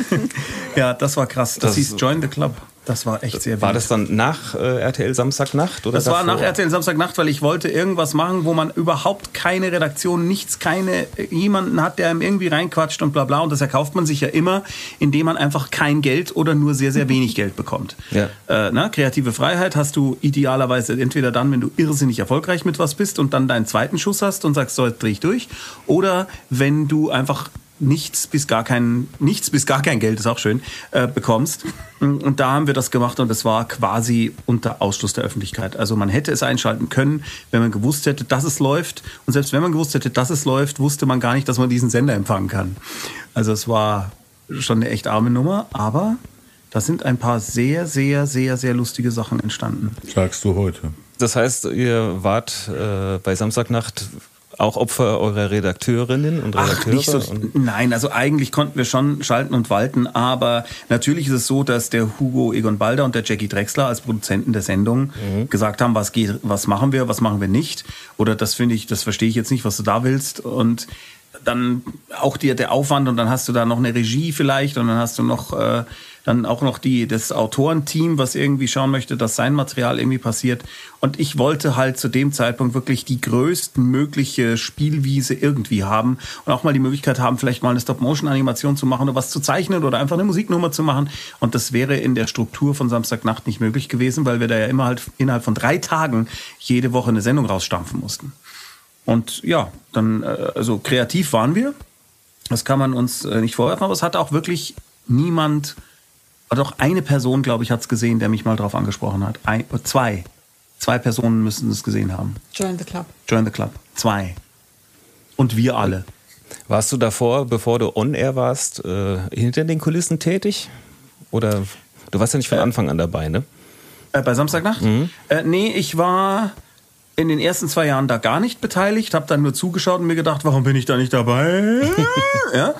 [SPEAKER 4] ja, das war krass. Das, das hieß Join the Club. Das war echt sehr
[SPEAKER 3] War das dann nach äh, RTL Samstagnacht? Oder
[SPEAKER 4] das davor? war nach RTL Samstagnacht, weil ich wollte irgendwas machen, wo man überhaupt keine Redaktion, nichts, keine, jemanden hat, der einem irgendwie reinquatscht und bla bla. Und das erkauft man sich ja immer, indem man einfach kein Geld oder nur sehr, sehr wenig Geld bekommt. Ja. Äh, na, kreative Freiheit hast du idealerweise entweder dann, wenn du irrsinnig erfolgreich mit was bist und dann deinen zweiten Schuss hast und sagst, so, jetzt dreh ich durch. Oder wenn du einfach nichts bis gar kein nichts bis gar kein Geld ist auch schön äh, bekommst. Und da haben wir das gemacht und es war quasi unter Ausschluss der Öffentlichkeit. Also man hätte es einschalten können wenn man gewusst hätte dass es läuft. Und selbst wenn man gewusst hätte dass es läuft wusste man gar nicht dass man diesen Sender empfangen kann. Also es war schon eine echt arme Nummer aber da sind ein paar sehr sehr sehr sehr lustige Sachen entstanden.
[SPEAKER 2] Sagst du heute.
[SPEAKER 3] Das heißt ihr wart äh, bei Samstagnacht auch Opfer eurer Redakteurinnen und Redakteure? Ach, nicht so,
[SPEAKER 4] nein, also eigentlich konnten wir schon schalten und walten, aber natürlich ist es so, dass der Hugo Egon Balder und der Jackie Drexler als Produzenten der Sendung mhm. gesagt haben, was geht, was machen wir, was machen wir nicht. Oder das finde ich, das verstehe ich jetzt nicht, was du da willst. Und dann auch dir der Aufwand und dann hast du da noch eine Regie vielleicht und dann hast du noch äh, dann auch noch die, das Autorenteam, was irgendwie schauen möchte, dass sein Material irgendwie passiert. Und ich wollte halt zu dem Zeitpunkt wirklich die größtmögliche Spielwiese irgendwie haben und auch mal die Möglichkeit haben, vielleicht mal eine Stop-Motion-Animation zu machen oder was zu zeichnen oder einfach eine Musiknummer zu machen. Und das wäre in der Struktur von Samstagnacht nicht möglich gewesen, weil wir da ja immer halt innerhalb von drei Tagen jede Woche eine Sendung rausstampfen mussten. Und ja, dann, äh, also kreativ waren wir. Das kann man uns äh, nicht vorwerfen, aber es hat auch wirklich niemand doch eine Person, glaube ich, hat es gesehen, der mich mal darauf angesprochen hat. Ein, zwei. Zwei Personen müssen es gesehen haben.
[SPEAKER 5] Join the Club.
[SPEAKER 4] Join the Club. Zwei. Und wir alle.
[SPEAKER 3] Warst du davor, bevor du on-air warst, äh, hinter den Kulissen tätig? Oder du warst ja nicht von äh, Anfang an dabei, ne?
[SPEAKER 4] Äh, bei Samstagnacht? Mhm. Äh, nee, ich war in den ersten zwei Jahren da gar nicht beteiligt, habe dann nur zugeschaut und mir gedacht, warum bin ich da nicht dabei? ja?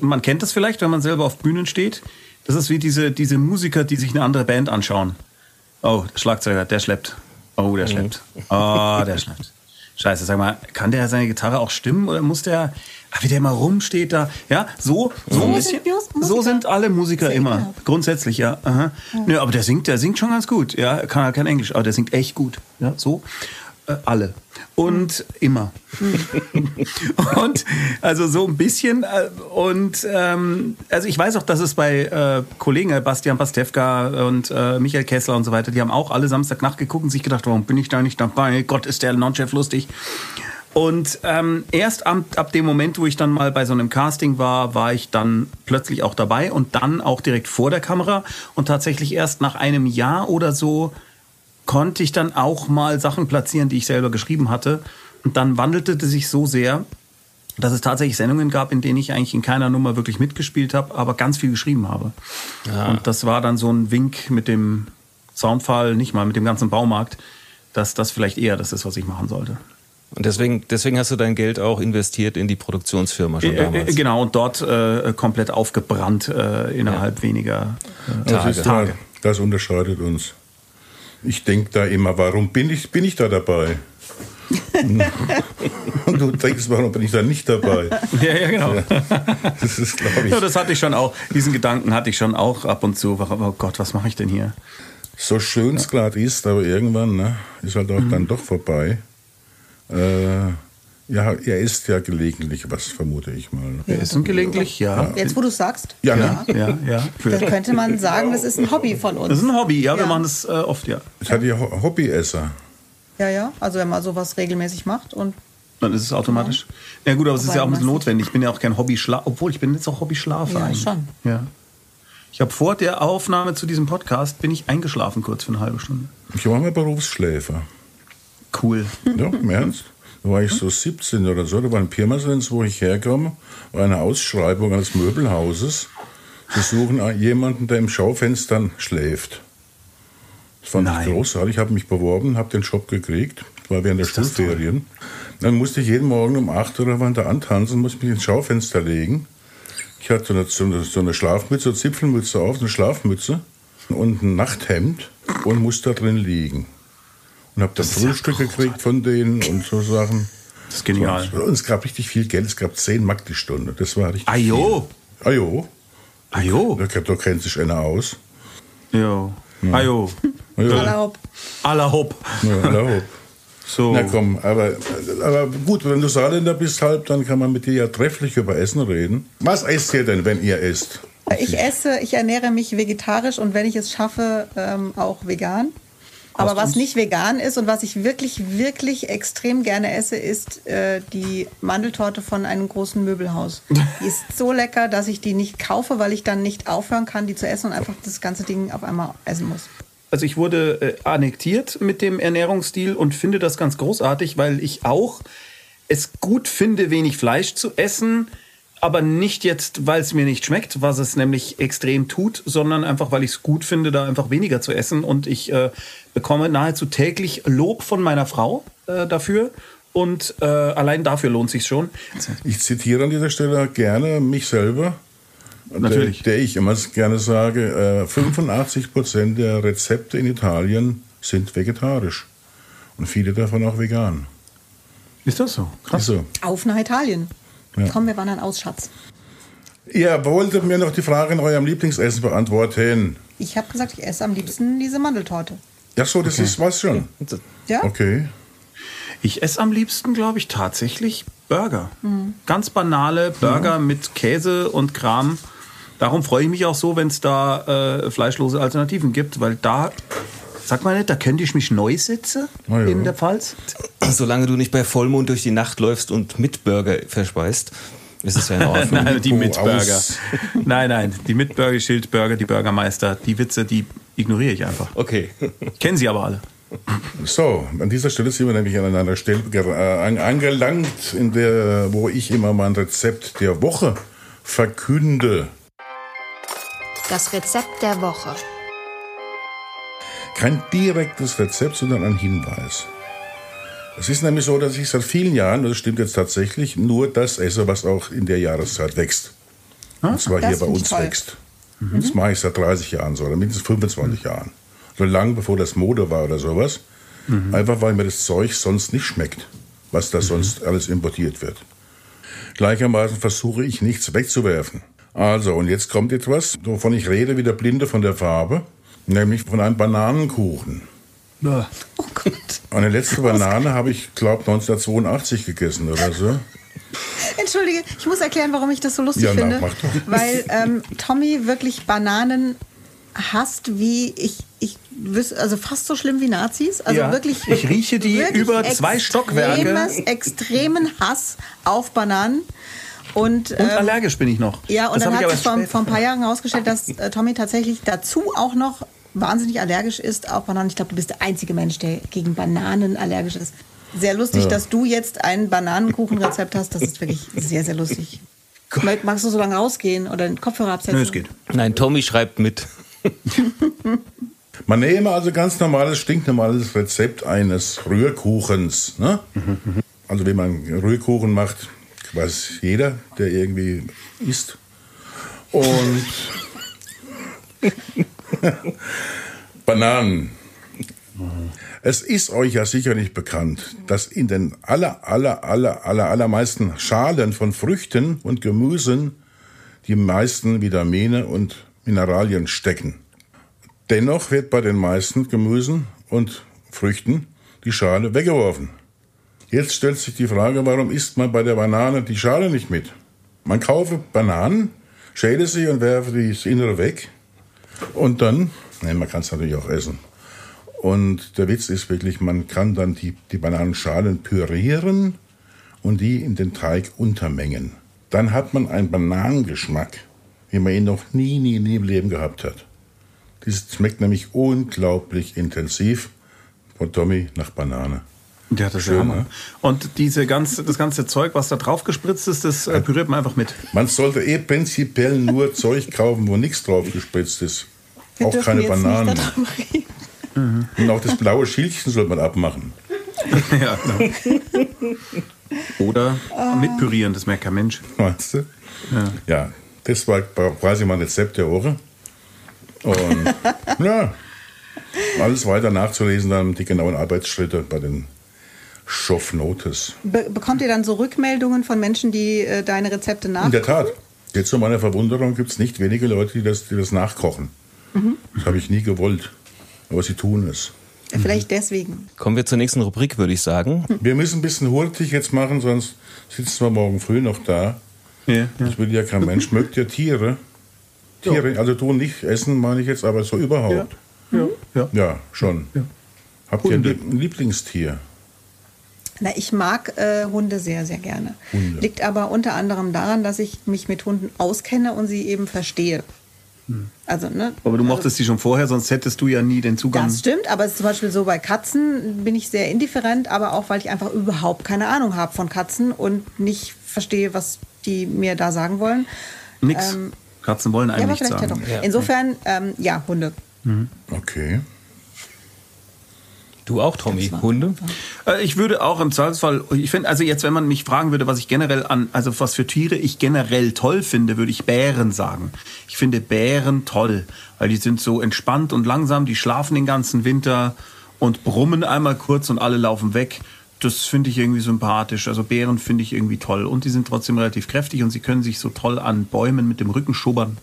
[SPEAKER 4] Man kennt das vielleicht, wenn man selber auf Bühnen steht. Das ist wie diese, diese Musiker, die sich eine andere Band anschauen. Oh, der Schlagzeuger, der schleppt. Oh, der schleppt. Oh, der schleppt. Scheiße, sag mal, kann der seine Gitarre auch stimmen oder muss der, ach, wie der immer rumsteht da, ja, so, so ein bisschen, so sind alle Musiker immer, grundsätzlich, ja. Aha. Ja. Nö, aber der singt, der singt schon ganz gut, ja, kann halt kein Englisch, aber der singt echt gut, ja, so. Äh, alle. Und immer. und also so ein bisschen. Äh, und ähm, also ich weiß auch, dass es bei äh, Kollegen, äh, Bastian Pastewka und äh, Michael Kessler und so weiter, die haben auch alle Samstagnacht geguckt und sich gedacht, warum bin ich da nicht dabei? Gott, ist der Non-Chef lustig. Und ähm, erst ab, ab dem Moment, wo ich dann mal bei so einem Casting war, war ich dann plötzlich auch dabei und dann auch direkt vor der Kamera und tatsächlich erst nach einem Jahr oder so konnte ich dann auch mal Sachen platzieren, die ich selber geschrieben hatte. Und dann wandelte es sich so sehr, dass es tatsächlich Sendungen gab, in denen ich eigentlich in keiner Nummer wirklich mitgespielt habe, aber ganz viel geschrieben habe. Ja. Und das war dann so ein Wink mit dem Soundfall, nicht mal mit dem ganzen Baumarkt, dass das vielleicht eher das ist, was ich machen sollte.
[SPEAKER 3] Und deswegen, deswegen hast du dein Geld auch investiert in die Produktionsfirma schon
[SPEAKER 4] äh, äh, damals. Genau, und dort äh, komplett aufgebrannt äh, innerhalb ja. weniger
[SPEAKER 2] äh, Tage. Tage. Das unterscheidet uns. Ich denke da immer, warum bin ich, bin ich da dabei? Und du denkst, warum bin ich da nicht dabei?
[SPEAKER 4] Ja, ja, genau. Ja, das ist, ich. Ja, das hatte ich schon auch. Diesen Gedanken hatte ich schon auch ab und zu. Oh Gott, was mache ich denn hier?
[SPEAKER 2] So schön es ja. gerade ist, aber irgendwann ne, ist halt auch mhm. dann doch vorbei. Äh, ja, er isst ja gelegentlich was, vermute ich mal.
[SPEAKER 4] Wir essen gelegentlich, ja.
[SPEAKER 5] Jetzt, wo du sagst.
[SPEAKER 2] Ja, ne?
[SPEAKER 4] ja, ja.
[SPEAKER 5] Dann könnte man sagen, das ist ein Hobby von uns.
[SPEAKER 4] Das ist ein Hobby, ja, wir machen das äh, oft, ja.
[SPEAKER 2] Ich hatte ja Hobbyesser.
[SPEAKER 5] Ja, ja, also wenn man sowas regelmäßig macht und
[SPEAKER 4] dann ist es automatisch. Ja, gut, aber es ist ja auch ein bisschen notwendig. Ich bin ja auch kein Hobby-Schlaf, obwohl ich bin jetzt auch Hobby-Schlafer. Ja,
[SPEAKER 5] schon.
[SPEAKER 4] Ja. Ich habe vor der Aufnahme zu diesem Podcast bin ich eingeschlafen kurz für eine halbe Stunde.
[SPEAKER 2] Ich war mal Berufsschläfer.
[SPEAKER 4] Cool.
[SPEAKER 2] Ja, im Ernst. Da war ich so 17 oder so, da war in Pirmasens, wo ich herkomme, war eine Ausschreibung eines Möbelhauses. Sie suchen jemanden, der im Schaufenstern schläft. Das fand
[SPEAKER 4] Nein.
[SPEAKER 2] ich großartig. Ich habe mich beworben, habe den Job gekriegt. Das war während der Schulferien. Dann musste ich jeden Morgen um 8 oder wann da antanzen, musste mich ins Schaufenster legen. Ich hatte so eine, so eine, so eine Schlafmütze, eine Zipfelmütze auf, eine Schlafmütze und ein Nachthemd und musste da drin liegen. Und habe dann
[SPEAKER 4] Das ja
[SPEAKER 2] Frühstück gekriegt von denen und so Sachen.
[SPEAKER 4] Das ist genial.
[SPEAKER 2] Und es gab richtig viel Geld. Es gab 10 Mark die Stunde. Das war richtig
[SPEAKER 4] Ajo.
[SPEAKER 2] viel. Ajo.
[SPEAKER 4] Ajo.
[SPEAKER 2] Da, da kennt sich einer aus.
[SPEAKER 4] Jo. Ajo.
[SPEAKER 2] Ajo.
[SPEAKER 5] Erlaubt.
[SPEAKER 4] Aller Hopp.
[SPEAKER 2] Ja, hallo.
[SPEAKER 4] So.
[SPEAKER 2] Na komm, aber, aber gut, wenn du Saarländer bist halb, dann kann man mit dir ja trefflich über Essen reden. Was esst ihr denn, wenn ihr esst?
[SPEAKER 5] Ich esse, ich ernähre mich vegetarisch und wenn ich es schaffe, ähm, auch vegan. Aber was nicht vegan ist und was ich wirklich, wirklich extrem gerne esse, ist äh, die Mandeltorte von einem großen Möbelhaus. Die ist so lecker, dass ich die nicht kaufe, weil ich dann nicht aufhören kann, die zu essen und einfach das ganze Ding auf einmal essen muss.
[SPEAKER 4] Also ich wurde äh, annektiert mit dem Ernährungsstil und finde das ganz großartig, weil ich auch es gut finde, wenig Fleisch zu essen, aber nicht jetzt, weil es mir nicht schmeckt, was es nämlich extrem tut, sondern einfach, weil ich es gut finde, da einfach weniger zu essen. Und ich äh, bekomme nahezu täglich Lob von meiner Frau äh, dafür. Und äh, allein dafür lohnt sich schon.
[SPEAKER 2] Ich zitiere an dieser Stelle gerne mich selber.
[SPEAKER 4] Natürlich.
[SPEAKER 2] Der, der ich immer gerne sage, äh, 85 Prozent der Rezepte in Italien sind vegetarisch. Und viele davon auch vegan.
[SPEAKER 4] Ist das so? Krass.
[SPEAKER 2] So.
[SPEAKER 5] Auf nach Italien.
[SPEAKER 2] Ja.
[SPEAKER 5] Komm, wir wandern aus, Schatz.
[SPEAKER 2] Ihr wolltet mir noch die Frage in eurem Lieblingsessen beantworten.
[SPEAKER 5] Ich habe gesagt, ich esse am liebsten diese Mandeltorte.
[SPEAKER 2] Ach so, das ist was schon.
[SPEAKER 5] Ja?
[SPEAKER 2] Okay.
[SPEAKER 4] Ich esse am liebsten, glaube ich, tatsächlich Burger. Ganz banale Burger mit Käse und Kram. Darum freue ich mich auch so, wenn es da äh, fleischlose Alternativen gibt, weil da, sag mal nicht, da könnte ich mich neu sitzen
[SPEAKER 2] ja.
[SPEAKER 4] in der Pfalz.
[SPEAKER 3] Solange du nicht bei Vollmond durch die Nacht läufst und mit Burger verspeist, ist es ja in Ordnung.
[SPEAKER 4] Nein, die
[SPEAKER 2] Oh,
[SPEAKER 4] Mitburger.
[SPEAKER 2] aus.
[SPEAKER 4] Nein, nein, die Mitburger, Schildburger, die Bürgermeister, die Witze, die ignoriere ich einfach.
[SPEAKER 3] Okay.
[SPEAKER 4] Kennen sie aber alle.
[SPEAKER 2] So, an dieser Stelle sind wir nämlich an einer Stelle äh, an- angelangt, in der, wo ich immer mein Rezept der Woche verkünde.
[SPEAKER 1] Das Rezept der Woche.
[SPEAKER 2] Kein direktes Rezept, sondern ein Hinweis. Es ist nämlich so, dass ich seit vielen Jahren, das stimmt jetzt tatsächlich, nur das esse, was auch in der Jahreszeit wächst. Und zwar
[SPEAKER 5] das
[SPEAKER 2] hier bei uns
[SPEAKER 5] toll.
[SPEAKER 2] wächst. Das mache ich seit 30 Jahren so, oder mindestens 25 Jahren. So lang bevor das Mode war oder sowas. Einfach weil mir das Zeug sonst nicht schmeckt, was da sonst alles importiert wird. Gleichermaßen versuche ich nichts wegzuwerfen. Also, und jetzt kommt etwas, wovon ich rede, wie der Blinde von der Farbe, nämlich von einem Bananenkuchen.
[SPEAKER 5] Oh Gott.
[SPEAKER 2] Eine letzte Banane habe ich, glaube 1982 gegessen oder so.
[SPEAKER 5] Entschuldige, ich muss erklären, warum ich das so lustig
[SPEAKER 2] Ja, na,
[SPEAKER 5] finde.
[SPEAKER 2] mach doch.
[SPEAKER 5] Weil ähm, Tommy wirklich Bananen hasst, wie ich, ich also fast so schlimm wie Nazis. Also
[SPEAKER 4] Ja,
[SPEAKER 5] wirklich.
[SPEAKER 4] ich rieche die über zwei Stockwerke.
[SPEAKER 5] extremes- Extremen Hass auf Bananen. Und,
[SPEAKER 4] Und
[SPEAKER 5] ähm,
[SPEAKER 4] allergisch bin ich noch.
[SPEAKER 5] ja, und
[SPEAKER 4] Das
[SPEAKER 5] dann hat sich vor, vor ein paar Jahren herausgestellt, dass äh, Tommy tatsächlich dazu auch noch wahnsinnig allergisch ist auf Bananen. Ich glaube, du bist der einzige Mensch, der gegen Bananen allergisch ist. Sehr lustig, dass du jetzt ein Bananenkuchenrezept hast. Das ist wirklich sehr, sehr lustig. Mag- Magst du so lange rausgehen oder den Kopfhörer absetzen?
[SPEAKER 4] Nö, es geht.
[SPEAKER 3] Nein, Tommy schreibt mit.
[SPEAKER 2] Man nehme also ganz normales, stinknormales Rezept eines Rührkuchens. Ne? Also wie man Rührkuchen macht, weiß jeder, der irgendwie isst. Und Bananen. Es ist euch ja sicher nicht bekannt, dass in den aller, aller, aller, aller, allermeisten Schalen von Früchten und Gemüsen die meisten Vitamine und Mineralien stecken. Dennoch wird bei den meisten Gemüsen und Früchten die Schale weggeworfen. Jetzt stellt sich die Frage, warum isst man bei der Banane die Schale nicht mit? Man kaufe Bananen, schäle sie und werfe das Innere weg. Und dann, nein, man kann es natürlich auch essen. Und der Witz ist wirklich, man kann dann die, die Bananenschalen pürieren und die in den Teig untermengen. Dann hat man einen Bananengeschmack, wie man ihn noch nie, nie, nie im Leben gehabt hat. Dieses schmeckt nämlich unglaublich intensiv von Tommy nach Banane.
[SPEAKER 4] Ja, das ist
[SPEAKER 2] Schön,
[SPEAKER 4] Hammer.
[SPEAKER 2] ne?
[SPEAKER 4] Und diese ganze, das ganze Zeug, was da drauf gespritzt ist, das äh, püriert man einfach mit.
[SPEAKER 2] Man sollte eh prinzipiell nur Zeug kaufen, wo nichts drauf gespritzt ist.
[SPEAKER 5] Wir
[SPEAKER 2] auch keine
[SPEAKER 5] jetzt
[SPEAKER 2] Bananen.
[SPEAKER 5] Reden.
[SPEAKER 2] Und auch das blaue Schildchen sollte man abmachen.
[SPEAKER 4] ja, genau. Oder mitpürieren, das merkt kein Mensch.
[SPEAKER 2] Weißt du? Ja. das war quasi mein Rezept der Woche. Und ja, alles weiter nachzulesen, dann die genauen Arbeitsschritte bei den Schoffnotes.
[SPEAKER 5] Be bekommt ihr dann so Rückmeldungen von Menschen, die äh, deine Rezepte nach?
[SPEAKER 2] In der Tat. Jetzt zu meiner Verwunderung gibt es nicht wenige Leute, die das, die das nachkochen. Das habe ich nie gewollt. Aber sie tun es.
[SPEAKER 5] Vielleicht deswegen.
[SPEAKER 3] Kommen wir zur nächsten Rubrik, würde ich sagen.
[SPEAKER 2] Wir müssen ein bisschen hurtig jetzt machen, sonst sitzen wir morgen früh noch da.
[SPEAKER 4] Ja, ja.
[SPEAKER 2] Das will ja kein Mensch. Mögt ihr Tiere? Tiere, also du nicht essen, meine ich jetzt, aber so überhaupt.
[SPEAKER 4] Ja, ja.
[SPEAKER 2] Ja, schon. Habt ihr ein Lieblingstier?
[SPEAKER 5] Na, ich mag äh, Hunde sehr, sehr gerne.
[SPEAKER 2] Hunde.
[SPEAKER 5] Liegt aber unter anderem daran, dass ich mich mit Hunden auskenne und sie eben verstehe. Also, ne?
[SPEAKER 4] Aber du mochtest die schon vorher, sonst hättest du ja nie den Zugang.
[SPEAKER 5] Das stimmt, aber es ist zum Beispiel so bei Katzen bin ich sehr indifferent, aber auch weil ich einfach überhaupt keine Ahnung habe von Katzen und nicht verstehe, was die mir da sagen wollen.
[SPEAKER 4] Nix.
[SPEAKER 5] Ähm,
[SPEAKER 4] Katzen wollen
[SPEAKER 5] Ja,
[SPEAKER 4] einem
[SPEAKER 5] aber
[SPEAKER 4] nichts
[SPEAKER 5] vielleicht ja
[SPEAKER 4] sagen.
[SPEAKER 5] doch. Insofern, ähm, ja, Hunde.
[SPEAKER 2] Okay.
[SPEAKER 3] Du auch, Tommy? Hunde?
[SPEAKER 4] Äh, Ich würde auch im Zweifelsfall, ich finde, also jetzt, wenn man mich fragen würde, was ich generell an, also was für Tiere ich generell toll finde, würde ich Bären sagen. Ich finde Bären toll, weil die sind so entspannt und langsam, die schlafen den ganzen Winter und brummen einmal kurz und alle laufen weg. Das finde ich irgendwie sympathisch. Also Bären finde ich irgendwie toll. Und die sind trotzdem relativ kräftig und sie können sich so toll an Bäumen mit dem Rücken schubbern.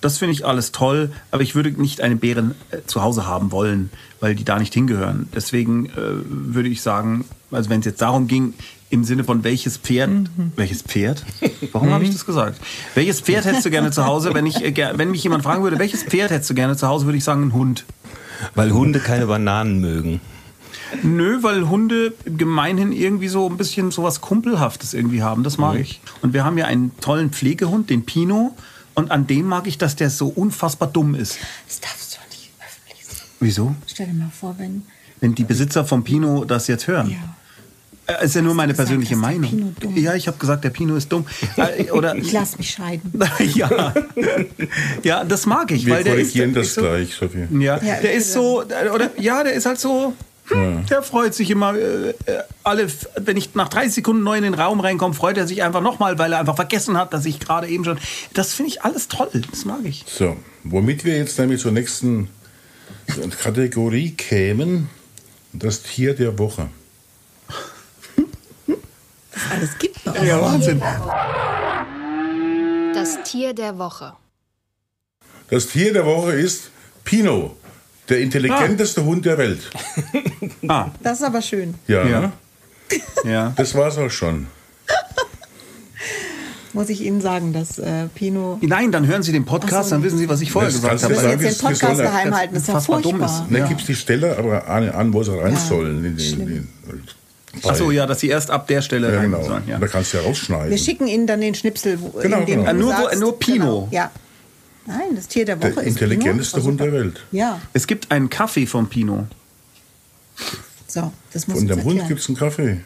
[SPEAKER 4] Das finde ich alles toll, aber ich würde nicht eine Bären äh, zu Hause haben wollen, weil die da nicht hingehören. Deswegen äh, würde ich sagen, also wenn es jetzt darum ging, im Sinne von welches Pferd, welches Pferd? Warum habe ich das gesagt? Welches Pferd hättest du gerne zu Hause? Wenn ich, äh, wenn mich jemand fragen würde, welches Pferd hättest du gerne zu Hause, würde ich sagen ein Hund.
[SPEAKER 3] Weil Hunde keine Bananen mögen.
[SPEAKER 4] Nö, weil Hunde gemeinhin irgendwie so ein bisschen sowas Kumpelhaftes irgendwie haben. Das mag ich. Und wir haben ja einen tollen Pflegehund, den Pino. Und an dem mag ich, dass der so unfassbar dumm ist.
[SPEAKER 5] Das darfst du nicht öffentlich sagen.
[SPEAKER 4] Wieso?
[SPEAKER 5] Stell dir mal vor, wenn.
[SPEAKER 4] Wenn die Besitzer vom Pino das jetzt hören.
[SPEAKER 5] Ja.
[SPEAKER 4] Äh, Ist ja nur meine
[SPEAKER 5] gesagt,
[SPEAKER 4] persönliche
[SPEAKER 5] dass der
[SPEAKER 4] Meinung.
[SPEAKER 5] Pino dumm
[SPEAKER 4] ja, ich habe gesagt, der Pino ist dumm. Äh, Oder
[SPEAKER 5] Ich lass mich scheiden.
[SPEAKER 4] ja. ja, das mag ich,
[SPEAKER 2] Wir
[SPEAKER 4] weil der ist,
[SPEAKER 2] korrigieren
[SPEAKER 4] der
[SPEAKER 2] das
[SPEAKER 4] ist so,
[SPEAKER 2] gleich, Sophie.
[SPEAKER 4] Ja,
[SPEAKER 5] Ja,
[SPEAKER 4] der ist so oder ja, der ist halt so hm, der freut sich immer äh, äh, alle wenn ich nach 30 Sekunden neu in den Raum reinkomme, freut er sich einfach nochmal, weil er einfach vergessen hat, dass ich gerade eben schon das finde ich alles toll, das mag ich.
[SPEAKER 2] So, womit wir jetzt nämlich zur nächsten Kategorie kämen, das Tier der Woche.
[SPEAKER 5] Alles gibt uns.
[SPEAKER 4] Ja, Wahnsinn.
[SPEAKER 1] Das Tier der Woche.
[SPEAKER 2] Das Tier der Woche ist Pino, der intelligenteste Hund der Welt.
[SPEAKER 4] Ah,
[SPEAKER 5] Das ist aber schön.
[SPEAKER 2] Ja,
[SPEAKER 4] Ja. ja.
[SPEAKER 2] das war's auch schon.
[SPEAKER 5] Muss ich Ihnen sagen, dass äh, Pino.
[SPEAKER 4] Nein, dann hören Sie den Podcast,
[SPEAKER 5] so.
[SPEAKER 4] dann wissen Sie, was ich vorher
[SPEAKER 2] Das
[SPEAKER 4] gesagt habe.
[SPEAKER 5] Sie jetzt den
[SPEAKER 2] sollen
[SPEAKER 5] Podcast
[SPEAKER 2] ja-
[SPEAKER 5] geheim halten, ist ja furchtbar.
[SPEAKER 4] ist. Ja.
[SPEAKER 2] gibt's die Stelle aber an, an wo sie rein sollen. In, in, in,
[SPEAKER 4] Ach so, ja, dass Sie erst ab der Stelle
[SPEAKER 2] ja,
[SPEAKER 4] rein
[SPEAKER 2] genau.
[SPEAKER 4] sollen. Ja.
[SPEAKER 2] Da kannst du ja rausschneiden.
[SPEAKER 5] Wir schicken Ihnen dann den Schnipsel, wo,
[SPEAKER 2] Genau,
[SPEAKER 5] in dem
[SPEAKER 2] genau.
[SPEAKER 5] du
[SPEAKER 4] Äh, nur
[SPEAKER 5] sagst,
[SPEAKER 4] nur Pino.
[SPEAKER 5] Genau, ja. Nein, das Tier der Woche
[SPEAKER 2] der
[SPEAKER 5] ist
[SPEAKER 2] intelligenteste
[SPEAKER 5] Pino.
[SPEAKER 2] Hund der. Welt.
[SPEAKER 5] Ja,
[SPEAKER 4] Es gibt einen Kaffee vom Pino.
[SPEAKER 5] so, das muss
[SPEAKER 2] Von dem Hund
[SPEAKER 5] erklären.
[SPEAKER 2] gibt's einen Kaffee.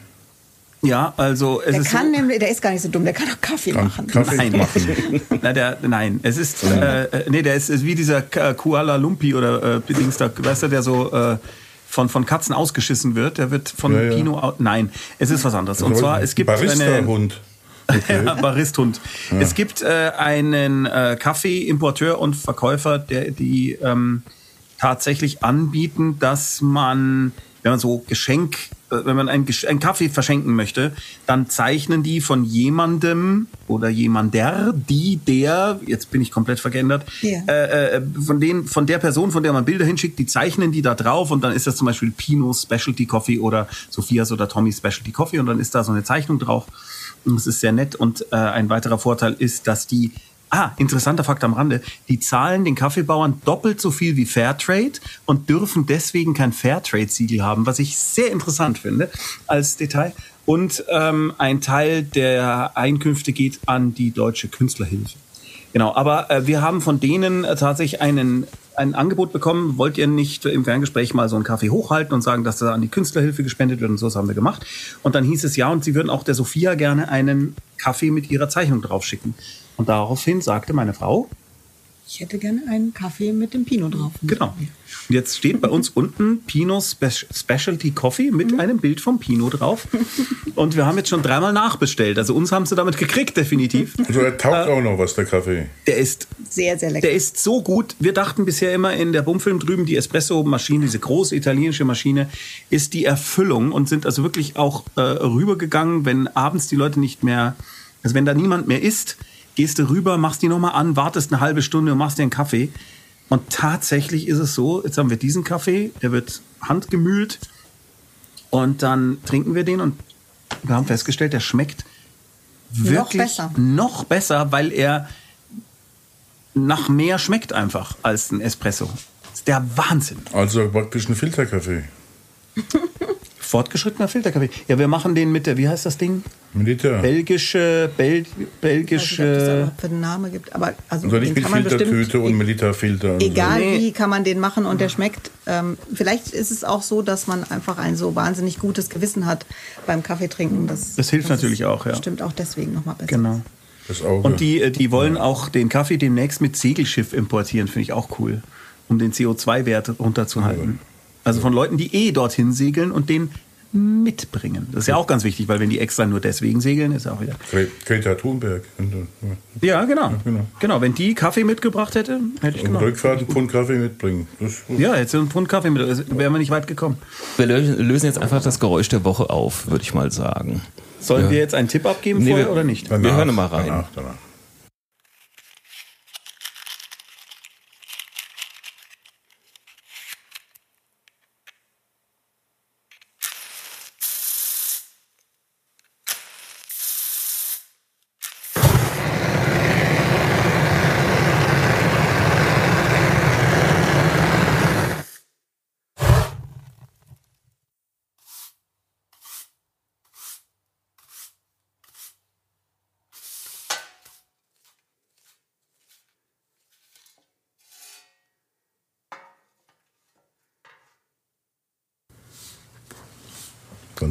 [SPEAKER 4] Ja, also es
[SPEAKER 5] Der
[SPEAKER 4] ist
[SPEAKER 5] kann
[SPEAKER 4] so,
[SPEAKER 5] nämlich, der ist gar nicht so dumm, der kann auch Kaffee
[SPEAKER 2] Kann
[SPEAKER 5] machen.
[SPEAKER 2] Kaffee
[SPEAKER 4] Nein.
[SPEAKER 2] machen.
[SPEAKER 4] Na, der, nein, es ist, äh, äh, nee, der ist, ist wie dieser K- Kuala Lumpy oder äh, Dings da, weißt du, der so äh, von, von Katzen ausgeschissen wird. Der wird von
[SPEAKER 2] Ja, ja.
[SPEAKER 4] Pino, nein, es ist was anderes. Und zwar, es gibt eine, Ja, Baristhund. Es gibt äh, einen äh, Kaffeeimporteur und Verkäufer, der die ähm, tatsächlich anbieten, dass man, wenn man so Geschenk, äh, wenn man ein, Gesch- einen Kaffee verschenken möchte, dann zeichnen die von jemandem oder jemander, die, der, jetzt bin ich komplett vergeändert,
[SPEAKER 5] Ja.
[SPEAKER 4] äh, äh, von, den, von der Person, von der man Bilder hinschickt, die zeichnen die da drauf und dann ist das zum Beispiel Pino Specialty Coffee oder Sophias oder Tommy Specialty Coffee und dann ist da so eine Zeichnung drauf. Es ist sehr nett und äh, ein weiterer Vorteil ist, dass die Ah, interessanter Fakt am Rande. Die zahlen den Kaffeebauern doppelt so viel wie Fairtrade und dürfen deswegen kein Fairtrade-Siegel haben, was ich sehr interessant finde als Detail. Und ähm, ein Teil der Einkünfte geht an die Deutsche Künstlerhilfe. Genau, aber äh, wir haben von denen äh, tatsächlich einen, ein Angebot bekommen. Wollt ihr nicht im Ferngespräch mal so einen Kaffee hochhalten und sagen, dass da an die Künstlerhilfe gespendet wird und so, das haben wir gemacht. Und dann hieß es ja, und sie würden auch der Sophia gerne einen Kaffee mit ihrer Zeichnung draufschicken. Und daraufhin sagte meine Frau,
[SPEAKER 5] Ich hätte gerne einen Kaffee mit dem Pinot drauf.
[SPEAKER 4] Genau. Und jetzt steht bei uns unten Pinot Spe Specialty Coffee mit einem Bild vom Pinot drauf. Und wir haben jetzt schon dreimal nachbestellt. Also uns haben sie damit gekriegt, definitiv.
[SPEAKER 2] Also er taugt auch noch was, der Kaffee.
[SPEAKER 4] Der ist,
[SPEAKER 5] Sehr, sehr lecker.
[SPEAKER 4] der ist so gut. Wir dachten bisher immer in der Bumfilm drüben, die Espresso-Maschine, diese große italienische Maschine, ist die Erfüllung und sind also wirklich auch äh, rübergegangen, wenn abends die Leute nicht mehr, also wenn da niemand mehr ist, gehst du rüber, machst die nochmal an, wartest eine halbe Stunde und machst dir einen Kaffee. Und tatsächlich ist es so, jetzt haben wir diesen Kaffee, der wird handgemühlt und dann trinken wir den und wir haben festgestellt, der schmeckt wirklich
[SPEAKER 5] besser.
[SPEAKER 4] noch besser, weil er nach mehr schmeckt einfach als ein Espresso. Das ist der Wahnsinn.
[SPEAKER 2] Also praktisch ein Filterkaffee.
[SPEAKER 4] Fortgeschrittener Filterkaffee. Ja, wir machen den mit der, wie heißt das Ding?
[SPEAKER 2] Milita.
[SPEAKER 4] Belgische, Bel,
[SPEAKER 5] Ich weiß nicht, ob das
[SPEAKER 4] belgische.
[SPEAKER 5] aber für einen Namen gibt. Aber also
[SPEAKER 2] Also nicht
[SPEAKER 5] den
[SPEAKER 2] mit
[SPEAKER 5] kann man bestimmt,
[SPEAKER 2] Filtertüte und Milita-Filter. und
[SPEAKER 5] egal
[SPEAKER 4] Nee.
[SPEAKER 5] wie, kann man den machen und der schmeckt. Ähm, vielleicht ist es auch so, dass man einfach ein so wahnsinnig gutes Gewissen hat beim Kaffee trinken. Das,
[SPEAKER 4] Das hilft
[SPEAKER 5] dass
[SPEAKER 4] natürlich
[SPEAKER 5] es
[SPEAKER 4] auch, ja.
[SPEAKER 5] Stimmt auch deswegen nochmal besser.
[SPEAKER 4] Genau.
[SPEAKER 2] Das Auge.
[SPEAKER 4] Und die, äh, die wollen auch den Kaffee demnächst mit Segelschiff importieren, finde ich auch cool, um den CO2-Wert runterzuhalten. Also von Leuten, die eh dorthin segeln und den mitbringen. Das ist ja auch ganz wichtig, weil wenn die extra nur deswegen segeln, ist auch wieder.
[SPEAKER 2] Gre- Greta Thunberg. Äh,
[SPEAKER 4] Ja, genau.
[SPEAKER 2] genau.
[SPEAKER 4] Genau, wenn die Kaffee mitgebracht hätte, hätte ich
[SPEAKER 2] Und
[SPEAKER 4] gemacht.
[SPEAKER 2] Rückfahrt einen Pfund Kaffee mitbringen.
[SPEAKER 4] Ja, jetzt einen Pfund Kaffee mit, also wären wir nicht weit gekommen.
[SPEAKER 3] Wir lö- lösen jetzt einfach das Geräusch der Woche auf, würde ich mal sagen.
[SPEAKER 4] Sollen
[SPEAKER 3] Ja.
[SPEAKER 4] wir jetzt einen Tipp abgeben
[SPEAKER 3] Nee,
[SPEAKER 4] vorher
[SPEAKER 3] wir-
[SPEAKER 4] oder nicht?
[SPEAKER 3] Wir hören mal rein.
[SPEAKER 2] Danach, danach.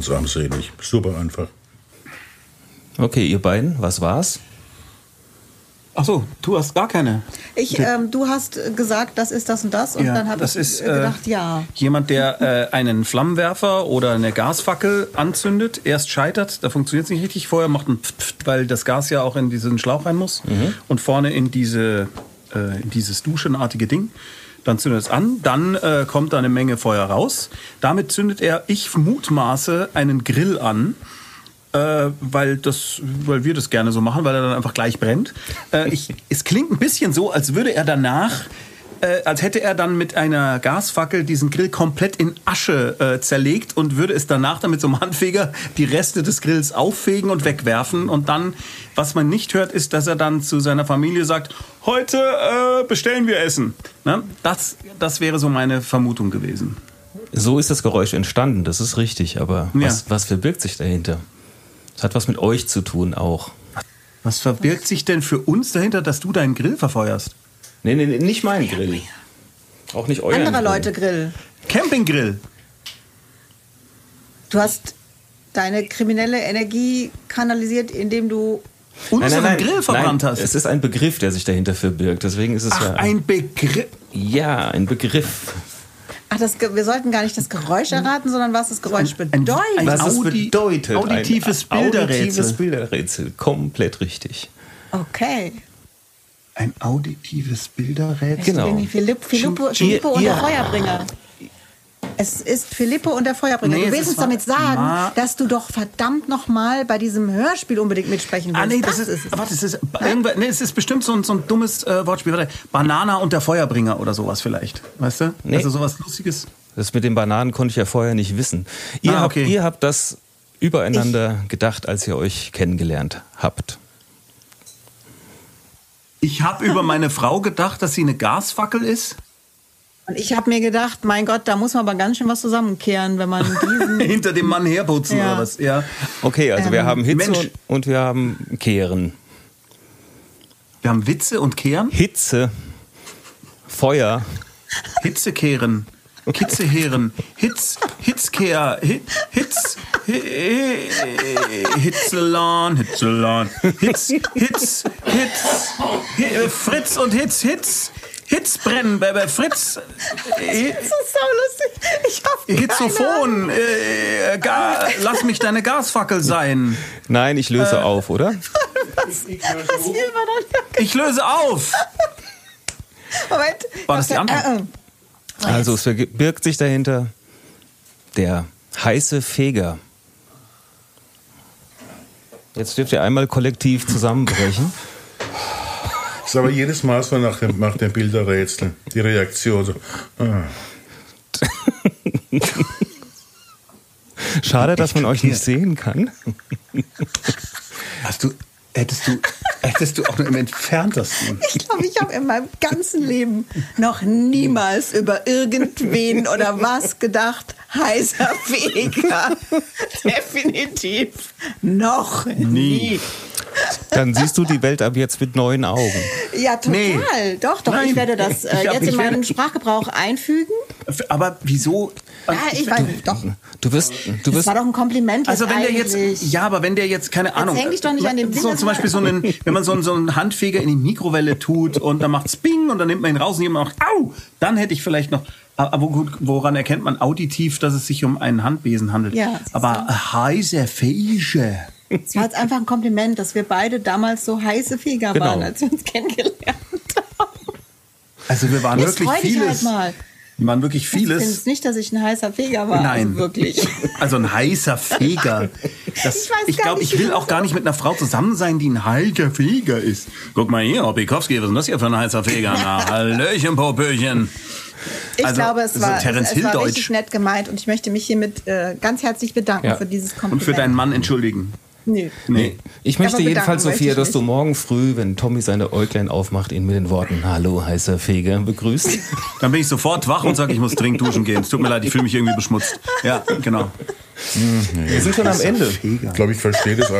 [SPEAKER 2] Ganz armselig. Super einfach.
[SPEAKER 3] Okay, ihr beiden, was war's?
[SPEAKER 4] Ach so, du hast gar keine.
[SPEAKER 5] Ich, ähm, du hast gesagt, das ist das und das und
[SPEAKER 4] Ja,
[SPEAKER 5] dann habe
[SPEAKER 4] das
[SPEAKER 5] ich
[SPEAKER 4] ist,
[SPEAKER 5] äh, gedacht,
[SPEAKER 4] äh,
[SPEAKER 5] ja.
[SPEAKER 4] Jemand, der äh, einen Flammenwerfer oder eine Gasfackel anzündet, erst scheitert, da funktioniert es nicht richtig, vorher macht ein Pft, Pft, weil das Gas ja auch in diesen Schlauch rein muss und vorne in, diese, äh, in dieses duschenartige Ding. Dann zündet es an, dann äh, kommt da eine Menge Feuer raus. Damit zündet er, ich mutmaße, einen Grill an äh, weil, das, weil wir das gerne so machen, weil er dann einfach gleich brennt. Äh, ich, es klingt ein bisschen so, als würde er danach, äh, als hätte er dann mit einer Gasfackel diesen Grill komplett in Asche äh, zerlegt und würde es danach dann mit so einem Handfeger die Reste des Grills auffegen und wegwerfen. Und dann, was man nicht hört, ist, dass er dann zu seiner Familie sagt, heute äh, bestellen wir Essen. Ne? Das, das wäre so meine Vermutung gewesen.
[SPEAKER 3] So ist das Geräusch entstanden, das ist richtig, aber
[SPEAKER 4] Ja.
[SPEAKER 3] was, was verbirgt sich dahinter? Das hat was mit euch zu tun auch.
[SPEAKER 4] Was verbirgt sich denn für uns dahinter, dass du deinen Grill verfeuerst?
[SPEAKER 3] Nee, nee, nee nicht mein Grill. Auch nicht euer.
[SPEAKER 5] Andere Leute Grill.
[SPEAKER 4] Campinggrill.
[SPEAKER 5] Du hast deine kriminelle Energie kanalisiert, indem du
[SPEAKER 4] Unseren Grill verbrannt
[SPEAKER 3] nein,
[SPEAKER 4] hast.
[SPEAKER 3] Es ist ein Begriff, der sich dahinter verbirgt. Deswegen ist es
[SPEAKER 4] Ach,
[SPEAKER 3] ja
[SPEAKER 4] ein Begriff.
[SPEAKER 3] ja ein Begriff.
[SPEAKER 5] Ach, das, wir sollten gar nicht das Geräusch erraten, sondern was das Geräusch
[SPEAKER 4] ein-
[SPEAKER 5] bedeutet.
[SPEAKER 4] ein-
[SPEAKER 3] Was es
[SPEAKER 4] Audi-
[SPEAKER 3] bedeutet.
[SPEAKER 4] auditives
[SPEAKER 3] ein
[SPEAKER 4] Bilderrätsel.
[SPEAKER 3] Auditives Bilderrätsel. Komplett richtig.
[SPEAKER 5] okay.
[SPEAKER 4] Ein auditives Bilderrätsel.
[SPEAKER 3] Genau.
[SPEAKER 5] Philipp, Filippo, Filippo und der Feuerbringer. Es ist Filippo und der Feuerbringer.
[SPEAKER 4] Nee,
[SPEAKER 5] du
[SPEAKER 4] es
[SPEAKER 5] willst
[SPEAKER 4] ist
[SPEAKER 5] uns damit sagen,
[SPEAKER 4] Ma-
[SPEAKER 5] dass du doch verdammt noch mal bei diesem Hörspiel unbedingt mitsprechen willst.
[SPEAKER 4] Ah, nee, das, ist,
[SPEAKER 5] es.
[SPEAKER 4] warte, das ist, nee, es ist bestimmt so ein, so ein dummes äh, Wortspiel. Warte, Banana und der Feuerbringer oder sowas vielleicht. Weißt du?
[SPEAKER 3] Nee.
[SPEAKER 4] Also sowas Lustiges.
[SPEAKER 3] Das mit den Bananen konnte ich ja vorher nicht wissen. Ihr,
[SPEAKER 4] Ah, okay.
[SPEAKER 3] habt, ihr habt das übereinander gedacht, als ihr euch kennengelernt habt.
[SPEAKER 4] Ich habe über meine Frau gedacht, dass sie eine Gasfackel ist.
[SPEAKER 5] Und ich habe mir gedacht, mein Gott, da muss man aber ganz schön was zusammenkehren, wenn man diesen.
[SPEAKER 4] Hinter dem Mann herputzen
[SPEAKER 5] Ja.
[SPEAKER 4] oder was. Ja.
[SPEAKER 3] Okay, also wir
[SPEAKER 5] Ähm,
[SPEAKER 3] haben Hitze
[SPEAKER 4] Mensch.
[SPEAKER 3] und, und wir haben Kehren.
[SPEAKER 4] Wir haben Witze und Kehren.
[SPEAKER 3] Hitze. Feuer.
[SPEAKER 4] Hitzekehren. Kitzeheeren, Hitz, Hitzkehr, Hit, Hitz, Hi- Hitzelan, Hitzelan, Hitz, Hitz, Hitz, Hi- Fritz und Hitz, Hitz, Hitzbrennen, Baby, Fritz, Hi-
[SPEAKER 5] Das ist so lustig. Ich keine
[SPEAKER 4] Hitzophon, äh, Ga, lass mich deine Gasfackel sein.
[SPEAKER 3] Nein, ich löse auf, oder?
[SPEAKER 5] Man doch
[SPEAKER 4] Ich löse auf.
[SPEAKER 5] Moment.
[SPEAKER 4] War das die Antwort?
[SPEAKER 3] Also es verbirgt sich dahinter der heiße Feger. Jetzt dürft ihr einmal kollektiv zusammenbrechen.
[SPEAKER 2] Das ist aber jedes Mal so nach dem, nach dem Bilderrätsel. Die Reaktion so. Ah.
[SPEAKER 3] Schade, dass man euch nicht sehen kann.
[SPEAKER 4] Hast du, hättest du, hättest du auch nur im entferntesten.
[SPEAKER 5] Ich glaube, ich habe in meinem ganzen Leben noch niemals über irgendwen oder was gedacht. Heißer Feger. Definitiv noch nie.
[SPEAKER 3] Dann siehst du die Welt ab jetzt mit neuen Augen.
[SPEAKER 5] Ja, total.
[SPEAKER 4] Nee.
[SPEAKER 5] Doch, doch.
[SPEAKER 4] Nein.
[SPEAKER 5] Ich werde das äh,
[SPEAKER 4] Ich
[SPEAKER 5] jetzt in meinen Sprachgebrauch einfügen.
[SPEAKER 4] Aber wieso?
[SPEAKER 5] Ja, ich weiß nicht. Doch.
[SPEAKER 3] Du wirst, du
[SPEAKER 5] Das
[SPEAKER 3] wirst,
[SPEAKER 5] war doch ein Kompliment.
[SPEAKER 4] Also wenn der jetzt, ja, aber wenn der jetzt keine Ahnung,
[SPEAKER 5] häng dich doch nicht an dem
[SPEAKER 4] so
[SPEAKER 5] Ding,
[SPEAKER 4] zum Beispiel so einen, wenn man so einen, so einen Handfeger in die Mikrowelle tut und dann macht's Bing und dann nimmt man ihn raus und jemand macht Au, dann hätte ich vielleicht noch. Aber gut, woran erkennt man auditiv, dass es sich um einen Handbesen handelt?
[SPEAKER 5] Ja,
[SPEAKER 4] aber heißer Feger.
[SPEAKER 5] Es war jetzt einfach ein Kompliment, dass wir beide damals so heiße Feger
[SPEAKER 3] Genau.
[SPEAKER 5] waren, als wir uns kennengelernt haben.
[SPEAKER 4] Also wir waren
[SPEAKER 5] Jetzt
[SPEAKER 4] wirklich
[SPEAKER 5] dich halt
[SPEAKER 4] vieles.
[SPEAKER 5] mal.
[SPEAKER 4] Wir waren wirklich
[SPEAKER 5] Ich finde
[SPEAKER 4] vieles.
[SPEAKER 5] es nicht, dass ich ein heißer Feger war.
[SPEAKER 4] Nein.
[SPEAKER 5] Also wirklich.
[SPEAKER 4] Also ein heißer Feger. Das,
[SPEAKER 5] Ich weiß
[SPEAKER 4] ich
[SPEAKER 5] gar
[SPEAKER 4] glaube,
[SPEAKER 5] nicht,
[SPEAKER 4] ich will auch gar nicht mit einer Frau zusammen sein, die ein heißer Feger ist. Guck mal hier, Obikowski, was ist denn das hier für ein heißer Feger? Na, Hallöchen, Popöchen.
[SPEAKER 5] Ich
[SPEAKER 4] Also,
[SPEAKER 5] glaube, es war,
[SPEAKER 4] Terence
[SPEAKER 5] es, es war richtig nett gemeint und ich möchte mich hiermit äh, ganz herzlich bedanken
[SPEAKER 3] Ja.
[SPEAKER 5] für dieses
[SPEAKER 4] Und
[SPEAKER 5] Kompliment.
[SPEAKER 4] für deinen Mann entschuldigen.
[SPEAKER 5] Nö.
[SPEAKER 4] Nee.
[SPEAKER 3] ich möchte
[SPEAKER 5] bedanken
[SPEAKER 3] jedenfalls, Sophia, dass du morgen früh, wenn Tommy seine Äuglein aufmacht, ihn mit den Worten Hallo, heißer Feger begrüßt.
[SPEAKER 4] Dann bin ich sofort wach und sage, ich muss dringend duschen gehen. Es tut mir leid, ich fühle mich irgendwie beschmutzt. Ja, genau.
[SPEAKER 3] Wir sind schon am Ende.
[SPEAKER 2] Ich glaube, ich verstehe das,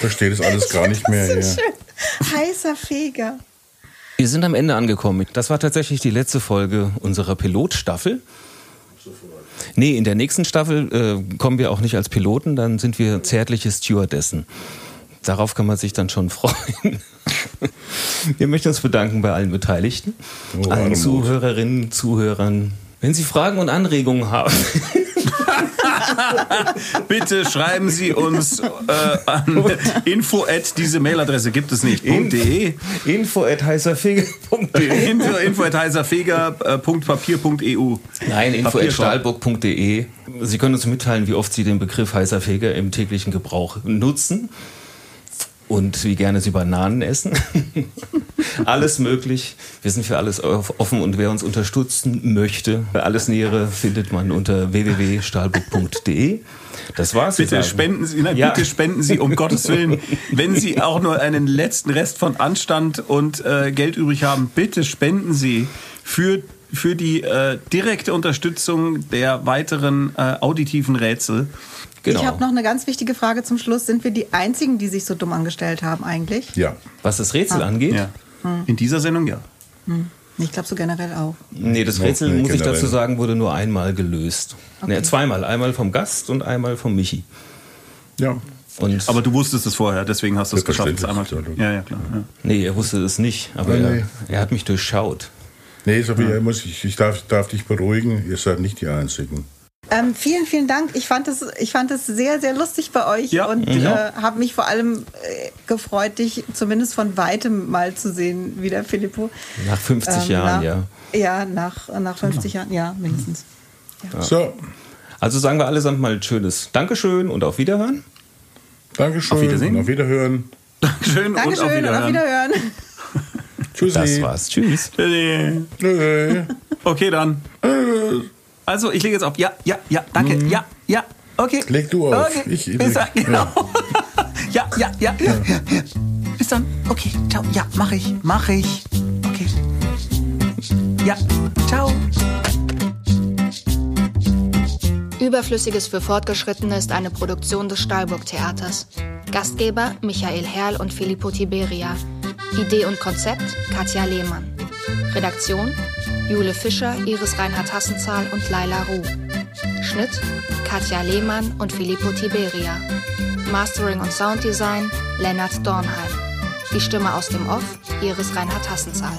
[SPEAKER 2] verstehe das alles gar nicht mehr hier.
[SPEAKER 5] Schön. Heißer Feger.
[SPEAKER 3] Wir sind am Ende angekommen. Das war tatsächlich die letzte Folge unserer Pilotstaffel. Nee, in der nächsten Staffel äh, kommen wir auch nicht als Piloten, dann sind wir zärtliche Stewardessen. Darauf kann man sich dann schon freuen. Wir möchten uns bedanken bei allen Beteiligten,
[SPEAKER 2] Oh,
[SPEAKER 3] allen. Zuhörerinnen, Zuhörern. Wenn Sie Fragen und Anregungen haben,
[SPEAKER 4] Bitte schreiben Sie uns äh, an info at diese Mailadresse gibt es nicht. .de
[SPEAKER 3] info at heißerfeger.de
[SPEAKER 4] info, info at heißerfeger.papier.eu
[SPEAKER 3] Nein, info at stahlburg.de. Sie können uns mitteilen, wie oft Sie den Begriff heißer Feger im täglichen Gebrauch nutzen und wie gerne Sie Bananen essen. alles möglich. Wir sind für alles offen und wer uns unterstützen möchte, alles Nähere findet man unter www.stahlburg.de. Das war's.
[SPEAKER 4] Bitte
[SPEAKER 3] sagen.
[SPEAKER 4] spenden Sie, nein,
[SPEAKER 3] Ja.
[SPEAKER 4] bitte spenden Sie um Gottes Willen, wenn Sie auch nur einen letzten Rest von Anstand und äh, Geld übrig haben, bitte spenden Sie für für die äh, direkte Unterstützung der weiteren äh, auditiven Rätsel.
[SPEAKER 3] Genau.
[SPEAKER 5] Ich habe noch eine ganz wichtige Frage zum Schluss. Sind wir die Einzigen, die sich so dumm angestellt haben eigentlich?
[SPEAKER 2] Ja.
[SPEAKER 3] Was das Rätsel angeht,
[SPEAKER 4] Ja. In dieser Sendung ja.
[SPEAKER 5] Ich glaube so generell auch.
[SPEAKER 3] Nee, das Rätsel,
[SPEAKER 2] nicht
[SPEAKER 3] muss ich dazu sagen, wurde nur einmal gelöst. Nee, zweimal. Einmal vom Gast und einmal vom Michi.
[SPEAKER 2] Ja.
[SPEAKER 3] Und
[SPEAKER 4] Aber du wusstest es vorher, deswegen hast du es geschafft. es einmal. Ja, ja, klar. Ja.
[SPEAKER 3] nee, er wusste es nicht. Aber
[SPEAKER 2] Oh,
[SPEAKER 3] er,
[SPEAKER 2] nee.
[SPEAKER 3] er hat mich durchschaut.
[SPEAKER 2] Nee, Sophia, muss ich, ich darf, darf dich beruhigen, ihr seid nicht die Einzigen.
[SPEAKER 5] Ähm, vielen, vielen Dank. Ich fand es, ich fand es sehr, sehr lustig bei euch
[SPEAKER 4] Ja.
[SPEAKER 5] und
[SPEAKER 3] Mhm.
[SPEAKER 5] äh, habe mich vor allem äh, gefreut, dich zumindest von weitem mal zu sehen, wieder Filippo.
[SPEAKER 3] Nach 50
[SPEAKER 5] Ähm,
[SPEAKER 3] Jahren,
[SPEAKER 5] nach,
[SPEAKER 3] ja.
[SPEAKER 5] Ja, nach, nach 50 Jahren, ja, mindestens.
[SPEAKER 2] So,
[SPEAKER 3] Also sagen wir allesamt mal ein schönes Dankeschön und auf Wiederhören.
[SPEAKER 2] Dankeschön.
[SPEAKER 4] Auf Wiedersehen.
[SPEAKER 2] und Auf Wiederhören.
[SPEAKER 4] Dankeschön und auf
[SPEAKER 5] Dankeschön und auf
[SPEAKER 4] Wiederhören.
[SPEAKER 5] Wiederhören.
[SPEAKER 2] Tschüssi.
[SPEAKER 3] Das war's. Tschüss.
[SPEAKER 2] Tschüssi.
[SPEAKER 4] Okay, dann. Also, ich lege jetzt auf. Ja, ja, ja, danke. Ja, ja, okay.
[SPEAKER 2] Mhm. Leg du auf.
[SPEAKER 4] Okay.
[SPEAKER 2] Ich- ich
[SPEAKER 4] Bis dann, genau. Ja, ja, ja. ja. Bis dann. Okay, ciao. Ja, mach ich, mach ich. Okay. Ja, ciao.
[SPEAKER 1] Überflüssiges für Fortgeschrittene ist eine Produktion des Stahlburg Theaters. Gastgeber Michael Herrl und Filippo Tiberia. Idee und Konzept Katja Lehmann. Redaktion Jule Fischer, Iris Reinhard Hassenzahl und Laila Ruh. Schnitt Katja Lehmann und Filippo Tiberia. Mastering und Sounddesign Lennart Dornheim. Die Stimme aus dem Off Iris Reinhard Hassenzahl.